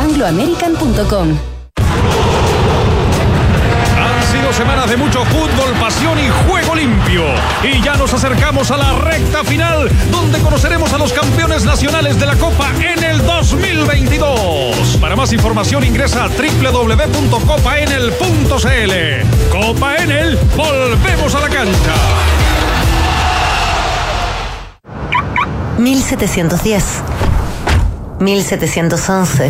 chile.angloamerican.com. Cuatro semanas de mucho fútbol, pasión y juego limpio. Y ya nos acercamos a la recta final, donde conoceremos a los campeones nacionales de la Copa en el 2022. Para más información ingresa a www.copaenel.cl. Copa Enel, volvemos a la cancha. 1710 1711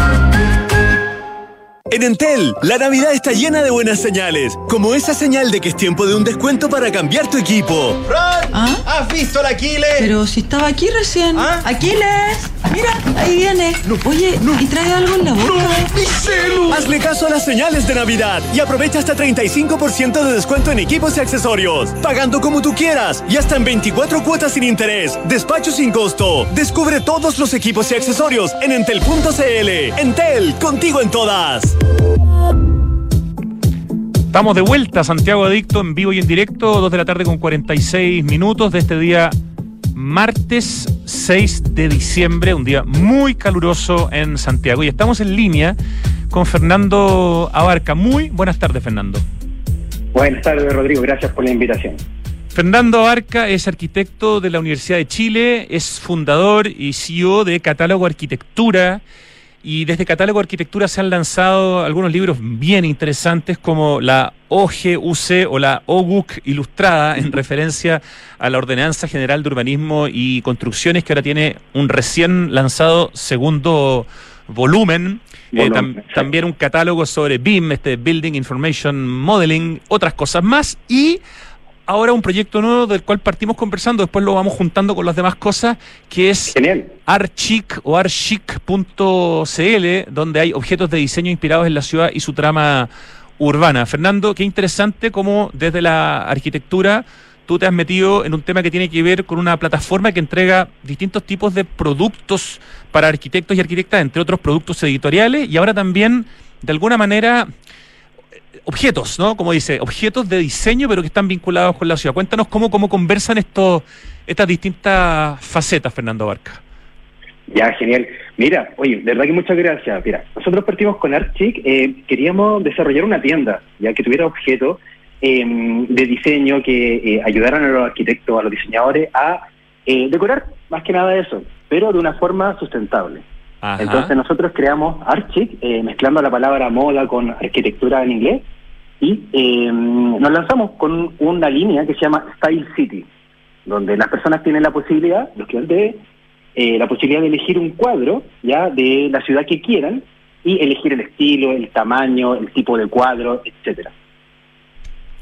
En Entel, la Navidad está llena de buenas señales, como esa señal de que es tiempo de un descuento para cambiar tu equipo. ¡Fran! ¿Ah? ¿Has visto al Aquiles? Pero si estaba aquí recién. ¿Ah? ¡Aquiles! Mira, ahí viene. Oye, ¿y trae algo en la boca? ¡No! ¡Mi celu! Hazle caso a las señales de Navidad y aprovecha hasta 35% de descuento en equipos y accesorios. Pagando como tú quieras y hasta en 24 cuotas sin interés. Despacho sin costo. Descubre todos los equipos y accesorios en entel.cl. Entel, contigo en todas. Estamos de vuelta, Santiago Adicto, en vivo y en directo, 2 de la tarde con 46 minutos de este día martes 6 de diciembre, un día muy caluroso en Santiago. Y estamos en línea con Fernando Abarca. Muy buenas tardes, Fernando. Buenas tardes, Rodrigo. Gracias por la invitación. Fernando Abarca es arquitecto de la Universidad de Chile, es fundador y CEO de Catálogo Arquitectura y desde Catálogo Arquitectura se han lanzado algunos libros bien interesantes como la OGUC o la OGUC ilustrada en referencia a la Ordenanza General de Urbanismo y Construcciones que ahora tiene un recién lanzado segundo volumen. Eh, también un catálogo sobre BIM, este Building Information Modeling, otras cosas más. Y ahora un proyecto nuevo del cual partimos conversando, después lo vamos juntando con las demás cosas, que es Archic o archic.cl, donde hay objetos de diseño inspirados en la ciudad y su trama urbana. Fernando, qué interesante cómo desde la arquitectura tú te has metido en un tema que tiene que ver con una plataforma que entrega distintos tipos de productos para arquitectos y arquitectas, entre otros productos editoriales, y ahora también, de alguna manera, objetos, ¿no? Como dice, objetos de diseño, pero que están vinculados con la ciudad. Cuéntanos cómo, cómo conversan estos, estas distintas facetas, Fernando Barca. Ya, genial. Mira, oye, de verdad que muchas gracias. Mira, nosotros partimos con Archic, eh, queríamos desarrollar una tienda, ya que tuviera objetos em, de diseño que eh, ayudaran a los arquitectos, a los diseñadores a eh, decorar más que nada eso, pero de una forma sustentable. Entonces nosotros creamos Archic, eh, mezclando la palabra moda con arquitectura en inglés, y eh, nos lanzamos con una línea que se llama Style City, donde las personas tienen la posibilidad, los clientes, eh, la posibilidad de elegir un cuadro ya de la ciudad que quieran y elegir el estilo, el tamaño, el tipo de cuadro, etcétera.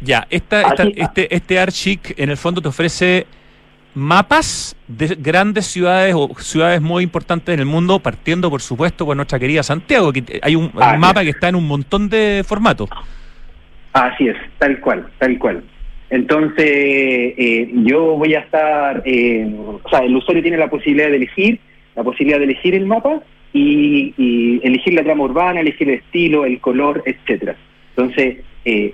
Ya, esta, esta, este, este Archic en el fondo te ofrece mapas de grandes ciudades o ciudades muy importantes en el mundo, partiendo por supuesto por nuestra querida Santiago, que hay un, mapa que está en un montón de formatos. Así es, tal cual, tal cual. Entonces, eh, yo voy a estar, eh, o sea, el usuario tiene la posibilidad de elegir, la posibilidad de elegir el mapa y, elegir la trama urbana, elegir el estilo, el color, etcétera. Entonces, eh,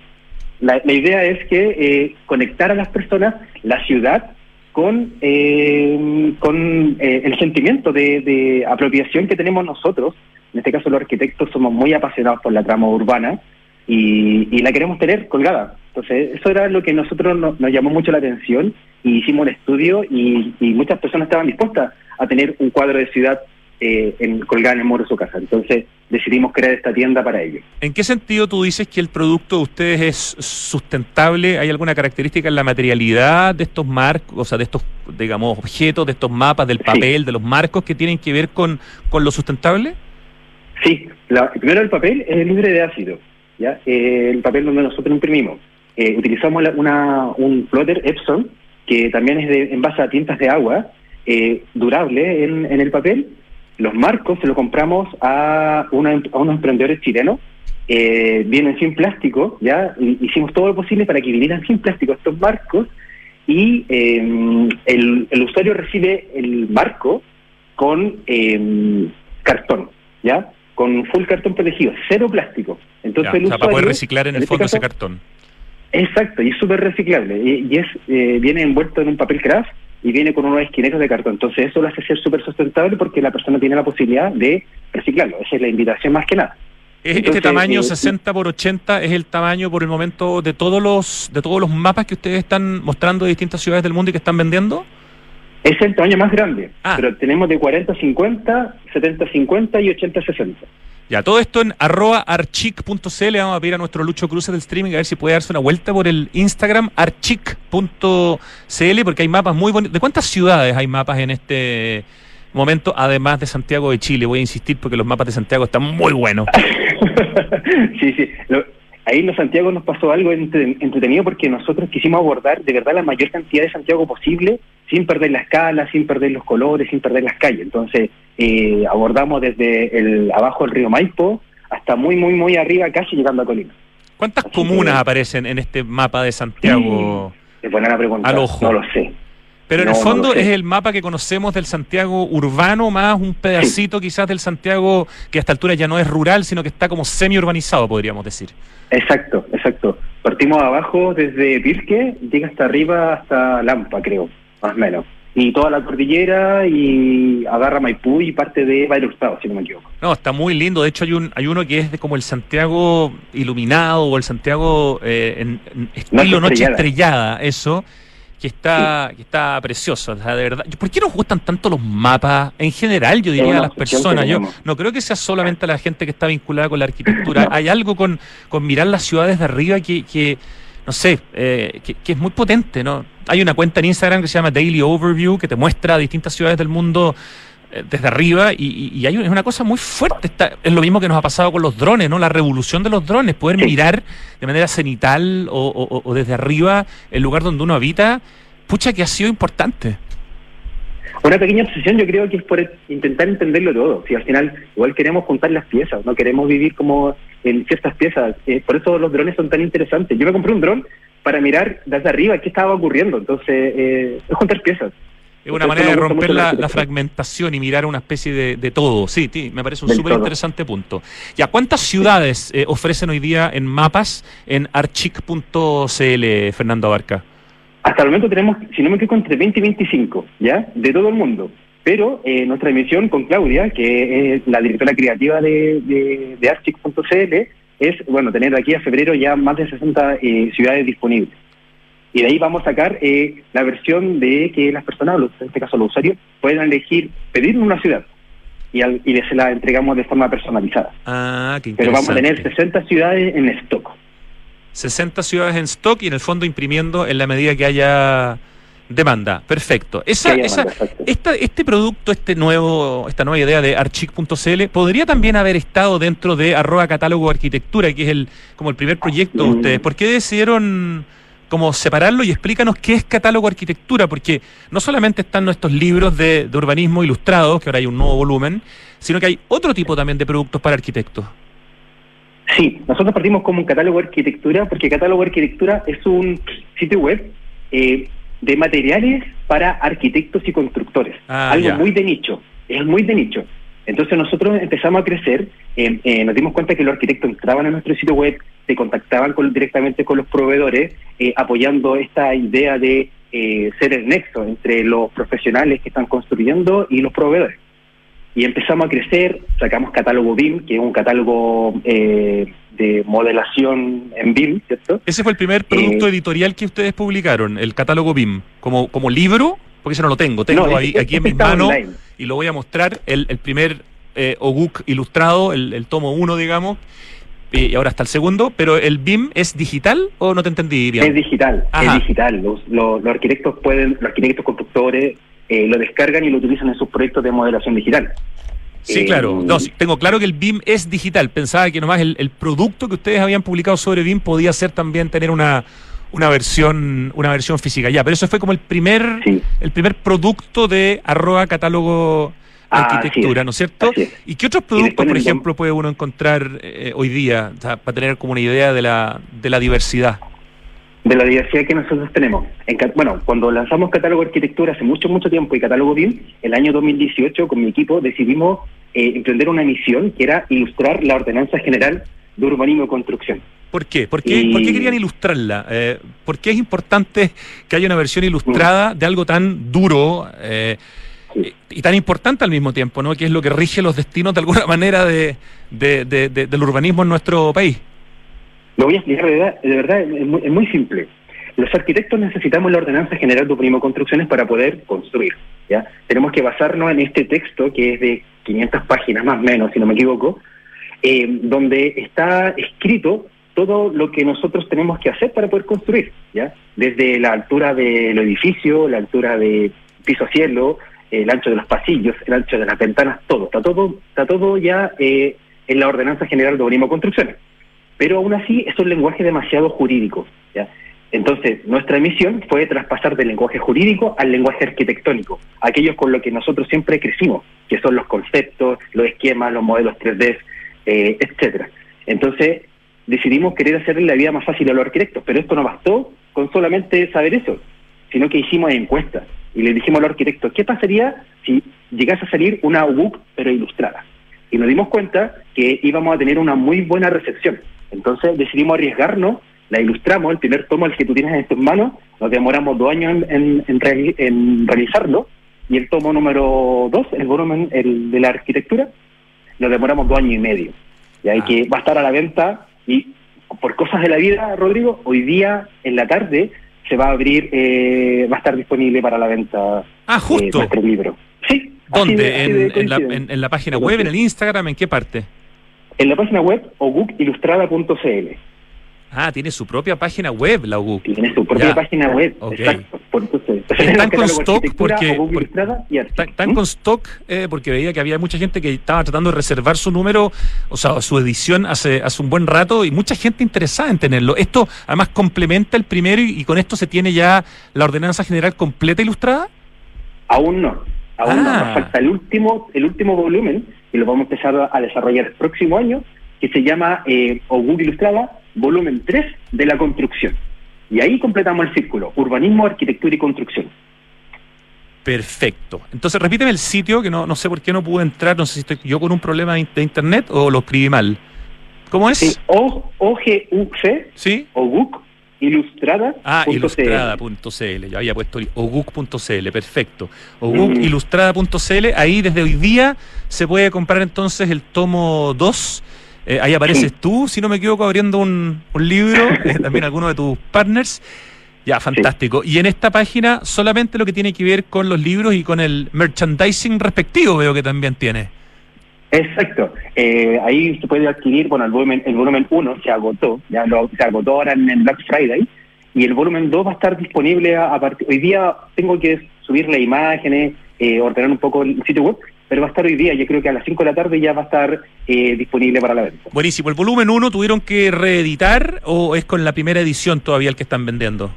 la, la, idea es que conectar a las personas la ciudad con, eh, con eh, el sentimiento de, apropiación que tenemos nosotros. En este caso los arquitectos somos muy apasionados por la trama urbana y, la queremos tener colgada. Entonces eso era lo que nosotros nos, llamó mucho la atención y hicimos el estudio y, muchas personas estaban dispuestas a tener un cuadro de ciudad eh, en, colgada en el muro de su casa. Entonces decidimos crear esta tienda para ellos. ¿En qué sentido tú dices que el producto de ustedes es sustentable? ¿Hay alguna característica en la materialidad de estos marcos, o sea, de estos, digamos, objetos, de estos mapas, del papel, de los marcos que tienen que ver con, con lo sustentable? Sí, la, primero el papel es libre de ácido, ¿ya? Eh, el papel donde nosotros imprimimos. Eh, utilizamos una, un plotter Epson, que también es de, en base a tintas de agua, eh, durable en, en, el papel. Los marcos se los compramos a, una, a unos emprendedores chilenos. Eh, vienen sin plástico, ¿ya? Hicimos todo lo posible para que vinieran sin plástico estos marcos y eh, el, el, usuario recibe el marco con eh, cartón, ¿ya? Con full cartón protegido, cero plástico. Entonces ya, el usuario, para poder reciclar en el fondo este caso, ese cartón. Exacto, y es súper reciclable. Y, y es eh, viene envuelto en un papel craft y viene con unos esquineros de cartón. Entonces eso lo hace ser súper sustentable porque la persona tiene la posibilidad de reciclarlo. Esa es la invitación más que nada. Entonces, este tamaño eh, 60 por 80 es el tamaño por el momento de todos los de todos los mapas que ustedes están mostrando de distintas ciudades del mundo y que están vendiendo. Es el tamaño más grande, ah. pero tenemos de 40-50, 70-50 y 80-60. Ya, todo esto en arroba archic.cl. Vamos a pedir a nuestro Lucho Cruz del streaming a ver si puede darse una vuelta por el Instagram archic.cl porque hay mapas muy bonitos. ¿De cuántas ciudades hay mapas en este momento, además de Santiago de Chile? Voy a insistir porque los mapas de Santiago están muy buenos. sí, sí. Lo, ahí en Santiago nos pasó algo entretenido porque nosotros quisimos abordar de verdad la mayor cantidad de Santiago posible sin perder la escala, sin perder los colores, sin perder las calles. Entonces eh, abordamos desde el abajo del río Maipo hasta muy, muy, muy arriba, casi llegando a Colima. ¿Cuántas comunas aparecen en este mapa de Santiago? Es buena pregunta. Al ojo. No lo sé. Pero en el fondo es el mapa que conocemos del Santiago urbano, más un pedacito quizás del Santiago que a esta altura ya no es rural, sino que está como semi-urbanizado, podríamos decir. Exacto, exacto. Partimos abajo desde Pirque, llega hasta arriba, hasta Lampa, creo, más o menos. Y toda la cordillera y agarra Maipú y parte de Valle Hurtado, si no me equivoco. No, está muy lindo. De hecho, hay un hay uno que es de como el Santiago iluminado o el Santiago eh, en, en estilo noche estrellada. noche estrellada, eso que está, sí. que está o sea, de verdad. ¿Por qué nos gustan tanto los mapas en general? Yo diría a las personas. Yo no creo que sea solamente a la gente que está vinculada con la arquitectura. Hay algo con, con mirar las ciudades de arriba que, que no sé, eh, que, que, es muy potente, ¿no? Hay una cuenta en Instagram que se llama Daily Overview que te muestra distintas ciudades del mundo desde arriba y, y, hay una, es una cosa muy fuerte. Está, es lo mismo que nos ha pasado con los drones, ¿no? La revolución de los drones, poder sí. mirar de manera cenital o, o, o, desde arriba el lugar donde uno habita, pucha que ha sido importante. Una pequeña obsesión yo creo que es por intentar entenderlo todo. Si al final igual queremos juntar las piezas, no queremos vivir como en ciertas piezas. Eh, por eso los drones son tan interesantes. Yo me compré un dron para mirar desde arriba qué estaba ocurriendo. Entonces, eh, es juntar piezas. Es una manera de romper la, la, fragmentación y mirar una especie de, de todo. Sí, sí, me parece un súper interesante punto. Ya, ¿cuántas ciudades eh, ofrecen hoy día en mapas en archic.cl, Fernando Abarca? Hasta el momento tenemos, si no me equivoco, entre 20 y 25, ¿ya? De todo el mundo. Pero eh, nuestra emisión con Claudia, que es la directora creativa de, de, de archic.cl, es, bueno, tener de aquí a febrero ya más de 60 eh, ciudades disponibles. Y de ahí vamos a sacar eh, la versión de que las personas, en este caso los usuarios, puedan elegir pedir una ciudad y, al, y se la entregamos de forma personalizada. Ah, qué Pero vamos a tener 60 ciudades en stock. 60 ciudades en stock y en el fondo imprimiendo en la medida que haya demanda. Perfecto. Esa, demanda, esa, esta, este producto, este nuevo, esta nueva idea de archic.cl, podría también haber estado dentro de arroba catálogo arquitectura, que es el como el primer proyecto de ustedes. ¿Por qué decidieron como separarlo y explícanos qué es catálogo arquitectura? Porque no solamente están nuestros libros de, de urbanismo ilustrados, que ahora hay un nuevo volumen, sino que hay otro tipo también de productos para arquitectos. Sí, nosotros partimos como un catálogo de arquitectura, porque catálogo de arquitectura es un sitio web eh, de materiales para arquitectos y constructores. Ah, Algo ya. muy de nicho, es muy de nicho. Entonces nosotros empezamos a crecer, eh, eh, nos dimos cuenta que los arquitectos entraban a nuestro sitio web, se contactaban con, directamente con los proveedores, eh, apoyando esta idea de ser el nexo entre los profesionales que están construyendo y los proveedores. Y empezamos a crecer, sacamos catálogo BIM, que es un catálogo eh, de modelación en BIM, ¿cierto? Ese fue el primer producto editorial que ustedes publicaron, el catálogo BIM, como, como libro, porque ese no lo tengo, tengo no, ahí, es, aquí en mis está manos online. Y lo voy a mostrar, el, el primer eh, OGUC ilustrado, el, el tomo 1, digamos, y ahora está el segundo, pero ¿el BIM es digital o no te entendí, Irian? Es digital, Ajá. es digital. Los, los, los arquitectos pueden, los arquitectos constructores eh, lo descargan y lo utilizan en sus proyectos de modelación digital. Sí, Eh, claro. No, sí, tengo claro que el BIM es digital. Pensaba que nomás el, el producto que ustedes habían publicado sobre BIM podía ser también tener una, una versión una versión física. Ya, pero eso fue como el primer el primer producto de arroba catálogo Ah, arquitectura, es, ¿no es cierto? ¿Y qué otros productos, por el ejemplo, puede uno encontrar eh, hoy día o sea, para tener como una idea de la, de la diversidad? de la diversidad que nosotros tenemos. En bueno, cuando lanzamos Catálogo Arquitectura hace mucho, mucho tiempo y Catálogo BIM, el año 2018 con mi equipo decidimos eh, emprender una misión que era ilustrar la Ordenanza General de Urbanismo y Construcción. ¿Por qué? ¿Por qué, Y- por qué querían ilustrarla? Eh, ¿Por qué es importante que haya una versión ilustrada de algo tan duro eh, y tan importante al mismo tiempo, ¿no? Que es lo que rige los destinos de alguna manera de, de- de- de- del urbanismo en nuestro país. Lo voy a explicar de verdad, de verdad es, muy, es muy simple. Los arquitectos necesitamos la Ordenanza General de Urbanismo Construcciones para poder construir. ¿ya? Tenemos que basarnos en este texto que es de 500 páginas más o menos, si no me equivoco, eh, donde está escrito todo lo que nosotros tenemos que hacer para poder construir, ¿ya? Desde la altura del edificio, la altura de piso a cielo, el ancho de los pasillos, el ancho de las ventanas, todo. Está todo, está todo ya eh, en la Ordenanza General de Urbanismo Construcciones. Pero aún así es un lenguaje demasiado jurídico, ¿ya? Entonces, nuestra misión fue traspasar del lenguaje jurídico al lenguaje arquitectónico, aquellos con lo que nosotros siempre crecimos, que son los conceptos, los esquemas, los modelos 3D, eh, etcétera. Entonces, decidimos querer hacerle la vida más fácil a los arquitectos, pero esto no bastó con solamente saber eso, sino que hicimos encuestas y le dijimos a los arquitectos, ¿qué pasaría si llegase a salir una UBUC pero ilustrada? Y nos dimos cuenta que íbamos a tener una muy buena recepción. Entonces decidimos arriesgarnos, la ilustramos, el primer tomo, el que tú tienes en tus manos, nos demoramos dos años en, en- en reali- en realizarlo, y el tomo número dos, el volumen el de la arquitectura, lo demoramos dos años y medio. Y hay que va a estar a la venta y por cosas de la vida, Rodrigo, hoy día en la tarde se va a abrir, eh, va a estar disponible para la venta Ah, eh, justo. nuestro libro. Sí. ¿Dónde? de- ¿En, en la, en- en la página web, en el Instagram, en qué parte? En la página web ogukilustrada.cl. Ah, tiene su propia página web, la UGUC. Tiene su propia página web. Ok. Exacto. Por, entonces, Están con stock porque, Oguc por- Ilustrada y arte. están, están con stock eh, porque veía que había mucha gente que estaba tratando de reservar su número, o sea, su edición hace, hace un buen rato y mucha gente interesada en tenerlo. Esto además complementa el primero y, y con esto se tiene ya la ordenanza general completa ilustrada. Aún no. Aún no. Ah. Nos falta el último, el último volumen y lo vamos a empezar a, desarrollar el próximo año, que se llama eh, Oguc Ilustrada, volumen 3 de la construcción. Y ahí completamos el círculo, urbanismo, arquitectura y construcción. Perfecto. Entonces repíteme el sitio, que no, no sé por qué no pude entrar, no sé si estoy yo con un problema de in- de internet o lo escribí mal. ¿Cómo es? Sí, o, OGUC, ¿Sí? Oguc Ilustrada. Ah, ilustrada.cl. Yo había puesto oguc.cl, perfecto. Mm. ogukilustrada.cl. Ahí desde hoy día se puede comprar entonces el tomo 2. Eh, ahí apareces tú, si no me equivoco, abriendo un, un libro, eh, también alguno de tus partners. Ya, fantástico. Y en esta página solamente lo que tiene que ver con los libros y con el merchandising respectivo veo que también tiene. Exacto. Eh, ahí se puede adquirir, bueno, el volumen el volumen 1 se agotó, ya lo, se agotó ahora en, en Black Friday, y el volumen 2 va a estar disponible a, a partir... Hoy día tengo que subirle imágenes, eh, ordenar un poco el sitio web, pero va a estar hoy día, yo creo que a las 5 de la tarde ya va a estar eh, disponible para la venta. Buenísimo. ¿El volumen 1 tuvieron que reeditar o es con la primera edición todavía el que están vendiendo?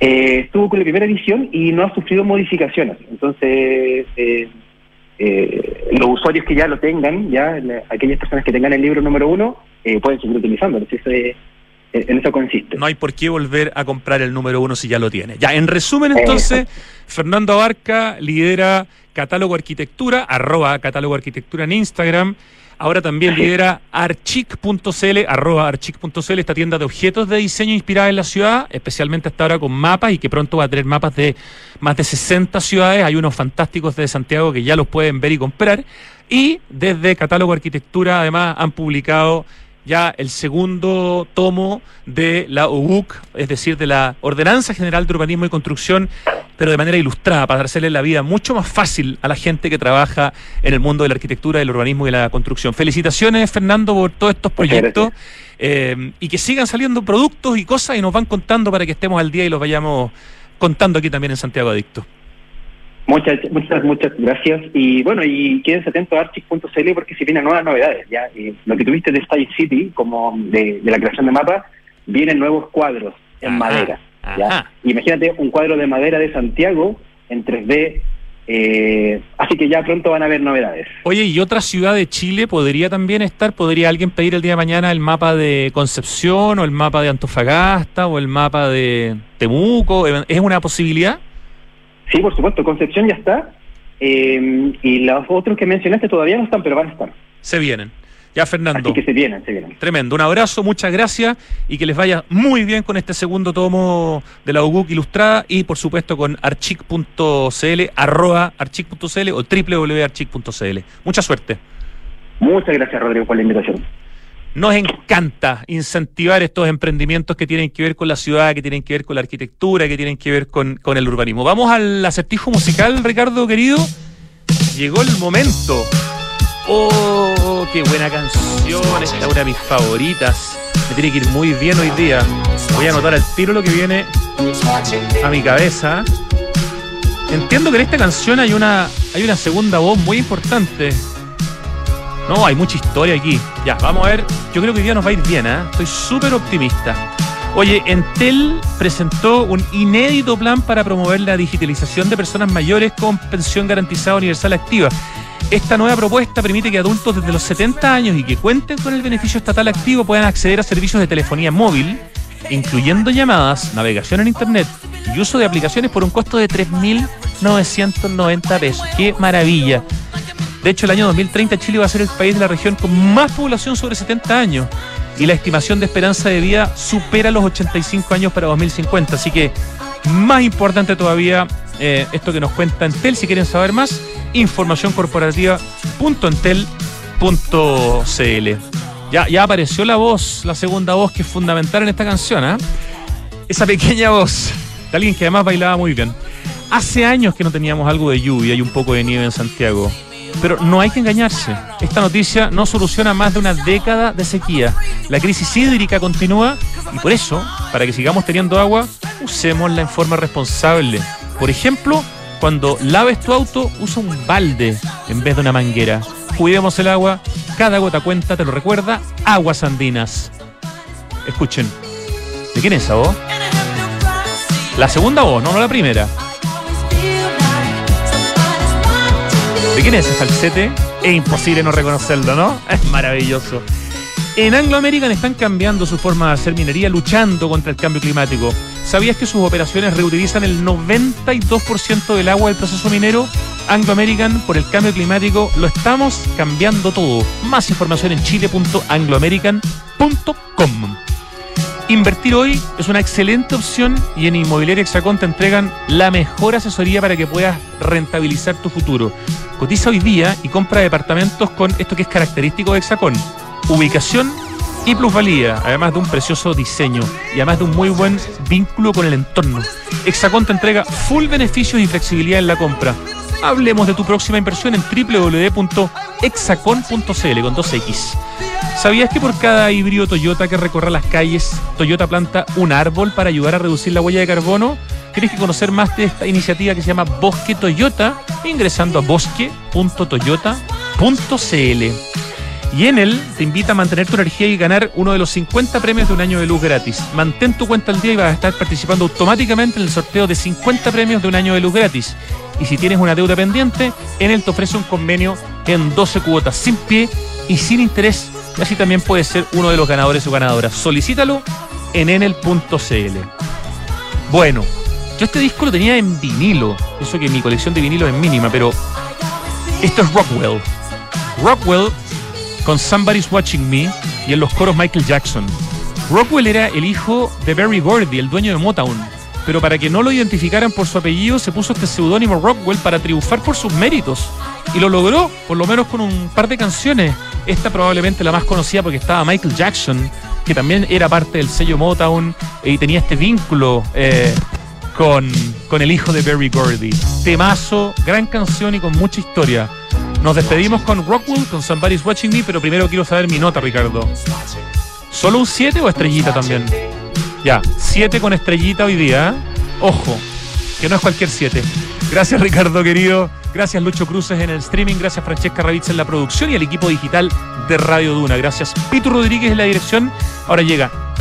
Eh, estuvo con la primera edición y no ha sufrido modificaciones. Entonces, eh, eh, los usuarios que ya lo tengan, ya la- aquellas personas que tengan el libro número uno, eh, pueden seguir utilizándolo. Eh, en eso consiste. No hay por qué volver a comprar el número uno si ya lo tiene. Ya, en resumen, entonces, Fernando Abarca lidera Catálogo Arquitectura, arroba Catálogo Arquitectura en Instagram. Ahora también lidera archic.cl, arroba archic.cl, esta tienda de objetos de diseño inspirada en la ciudad, especialmente hasta ahora con mapas y que pronto va a tener mapas de más de 60 ciudades. Hay unos fantásticos de Santiago que ya los pueden ver y comprar. Y desde Catálogo Arquitectura, además, han publicado ya el segundo tomo de la UBUC, es decir, de la Ordenanza General de Urbanismo y Construcción, pero de manera ilustrada, para hacerle la vida mucho más fácil a la gente que trabaja en el mundo de la arquitectura, del urbanismo y de la construcción. Felicitaciones, Fernando, por todos estos proyectos eh, y que sigan saliendo productos y cosas y nos van contando para que estemos al día y los vayamos contando aquí también en Santiago Adicto. Muchas, muchas, muchas gracias. Y bueno, y quédense atentos a archic.cl porque si vienen nuevas novedades. ya Lo que tuviste de Style City, como de, la creación de mapas, vienen nuevos cuadros en madera. ¿ya? Imagínate un cuadro de madera de Santiago en 3D. Eh, así que ya pronto van a haber novedades. Oye, ¿y otra ciudad de Chile podría también estar? ¿Podría alguien pedir el día de mañana el mapa de Concepción o el mapa de Antofagasta o el mapa de Temuco? ¿Es una posibilidad? Sí, por supuesto, Concepción ya está. Eh, y los otros que mencionaste todavía no están, pero van a estar. Se vienen. Ya, Fernando. Así que se vienen, se vienen. Tremendo. Un abrazo, muchas gracias y que les vaya muy bien con este segundo tomo de la UGUC Ilustrada y, por supuesto, con archic.cl, arroba archic.cl o www.archic.cl. Mucha suerte. Muchas gracias, Rodrigo, por la invitación. Nos encanta incentivar estos emprendimientos que tienen que ver con la ciudad, que tienen que ver con la arquitectura, que tienen que ver con, el urbanismo. Vamos al acertijo musical, Ricardo querido. Llegó el momento. Oh, qué buena canción. Esta es una de mis favoritas. Me tiene que ir muy bien hoy día. Voy a anotar al tiro lo que viene a mi cabeza. Entiendo que en esta canción hay una, hay una segunda voz muy importante. No, hay mucha historia aquí. Ya, vamos a ver. Yo creo que hoy día nos va a ir bien, ¿eh? Estoy súper optimista. Oye, Entel presentó un inédito plan para promover la digitalización de personas mayores con pensión garantizada universal activa. Esta nueva propuesta permite que adultos desde los 70 años y que cuenten con el beneficio estatal activo puedan acceder a servicios de telefonía móvil, incluyendo llamadas, navegación en Internet y uso de aplicaciones por un costo de 3.990 pesos. ¡Qué maravilla! De hecho, el año 2030 Chile va a ser el país de la región con más población sobre 70 años y la estimación de esperanza de vida supera los 85 años para 2050. Así que más importante todavía eh, esto que nos cuenta Entel. Si quieren saber más, informacióncorporativa.entel.cl. Ya, ya apareció la voz, la segunda voz que es fundamental en esta canción. ¿eh? Esa pequeña voz de alguien que además bailaba muy bien. Hace años que no teníamos algo de lluvia y un poco de nieve en Santiago. Pero no hay que engañarse. Esta noticia no soluciona más de una década de sequía. La crisis hídrica continúa y por eso, para que sigamos teniendo agua, usémosla en forma responsable. Por ejemplo, cuando laves tu auto, usa un balde en vez de una manguera. Cuidemos el agua, cada gota cuenta, te lo recuerda, aguas andinas. Escuchen. ¿De quién es esa voz? La segunda voz, no, no la primera. ¿De es ese falsete? Es imposible no reconocerlo, ¿no? Es maravilloso. En Anglo American están cambiando su forma de hacer minería luchando contra el cambio climático. ¿Sabías que sus operaciones reutilizan el 92% del agua del proceso minero? Anglo American, por el cambio climático, lo estamos cambiando todo. Más información en chile.angloamerican.com. Invertir hoy es una excelente opción y en Inmobiliaria Hexacón te entregan la mejor asesoría para que puedas rentabilizar tu futuro. Cotiza hoy día y compra departamentos con esto que es característico de Hexacón. Ubicación y plusvalía, además de un precioso diseño y además de un muy buen vínculo con el entorno. Hexacón te entrega full beneficios y flexibilidad en la compra. Hablemos de tu próxima inversión en www.exacon.cl con 2X. ¿Sabías que por cada híbrido Toyota que recorra las calles, Toyota planta un árbol para ayudar a reducir la huella de carbono? ¿Quieres que conocer más de esta iniciativa que se llama Bosque Toyota? Ingresando a bosque.toyota.cl. Y en él te invita a mantener tu energía y ganar uno de los 50 premios de un año de luz gratis. Mantén tu cuenta al día y vas a estar participando automáticamente en el sorteo de 50 premios de un año de luz gratis. Y si tienes una deuda pendiente, en él te ofrece un convenio en 12 cuotas sin pie y sin interés. Y así también puedes ser uno de los ganadores o ganadoras. Solicítalo en enel.cl. Bueno, yo este disco lo tenía en vinilo. Eso que mi colección de vinilo es mínima, pero esto es Rockwell. Rockwell con Somebody's Watching Me y en los coros Michael Jackson. Rockwell era el hijo de Barry Gordy, el dueño de Motown, pero para que no lo identificaran por su apellido se puso este seudónimo Rockwell para triunfar por sus méritos. Y lo logró, por lo menos con un par de canciones. Esta probablemente la más conocida porque estaba Michael Jackson, que también era parte del sello Motown y tenía este vínculo eh, con, con el hijo de Barry Gordy. Temazo, gran canción y con mucha historia. Nos despedimos con Rockwell, con Somebody's Watching Me, pero primero quiero saber mi nota, Ricardo. ¿Solo un 7 o estrellita también? Ya, 7 con estrellita hoy día. ¿eh? Ojo, que no es cualquier 7. Gracias, Ricardo, querido. Gracias, Lucho Cruces en el streaming. Gracias, Francesca Ravizza en la producción y al equipo digital de Radio Duna. Gracias, Pito Rodríguez en la dirección. Ahora llega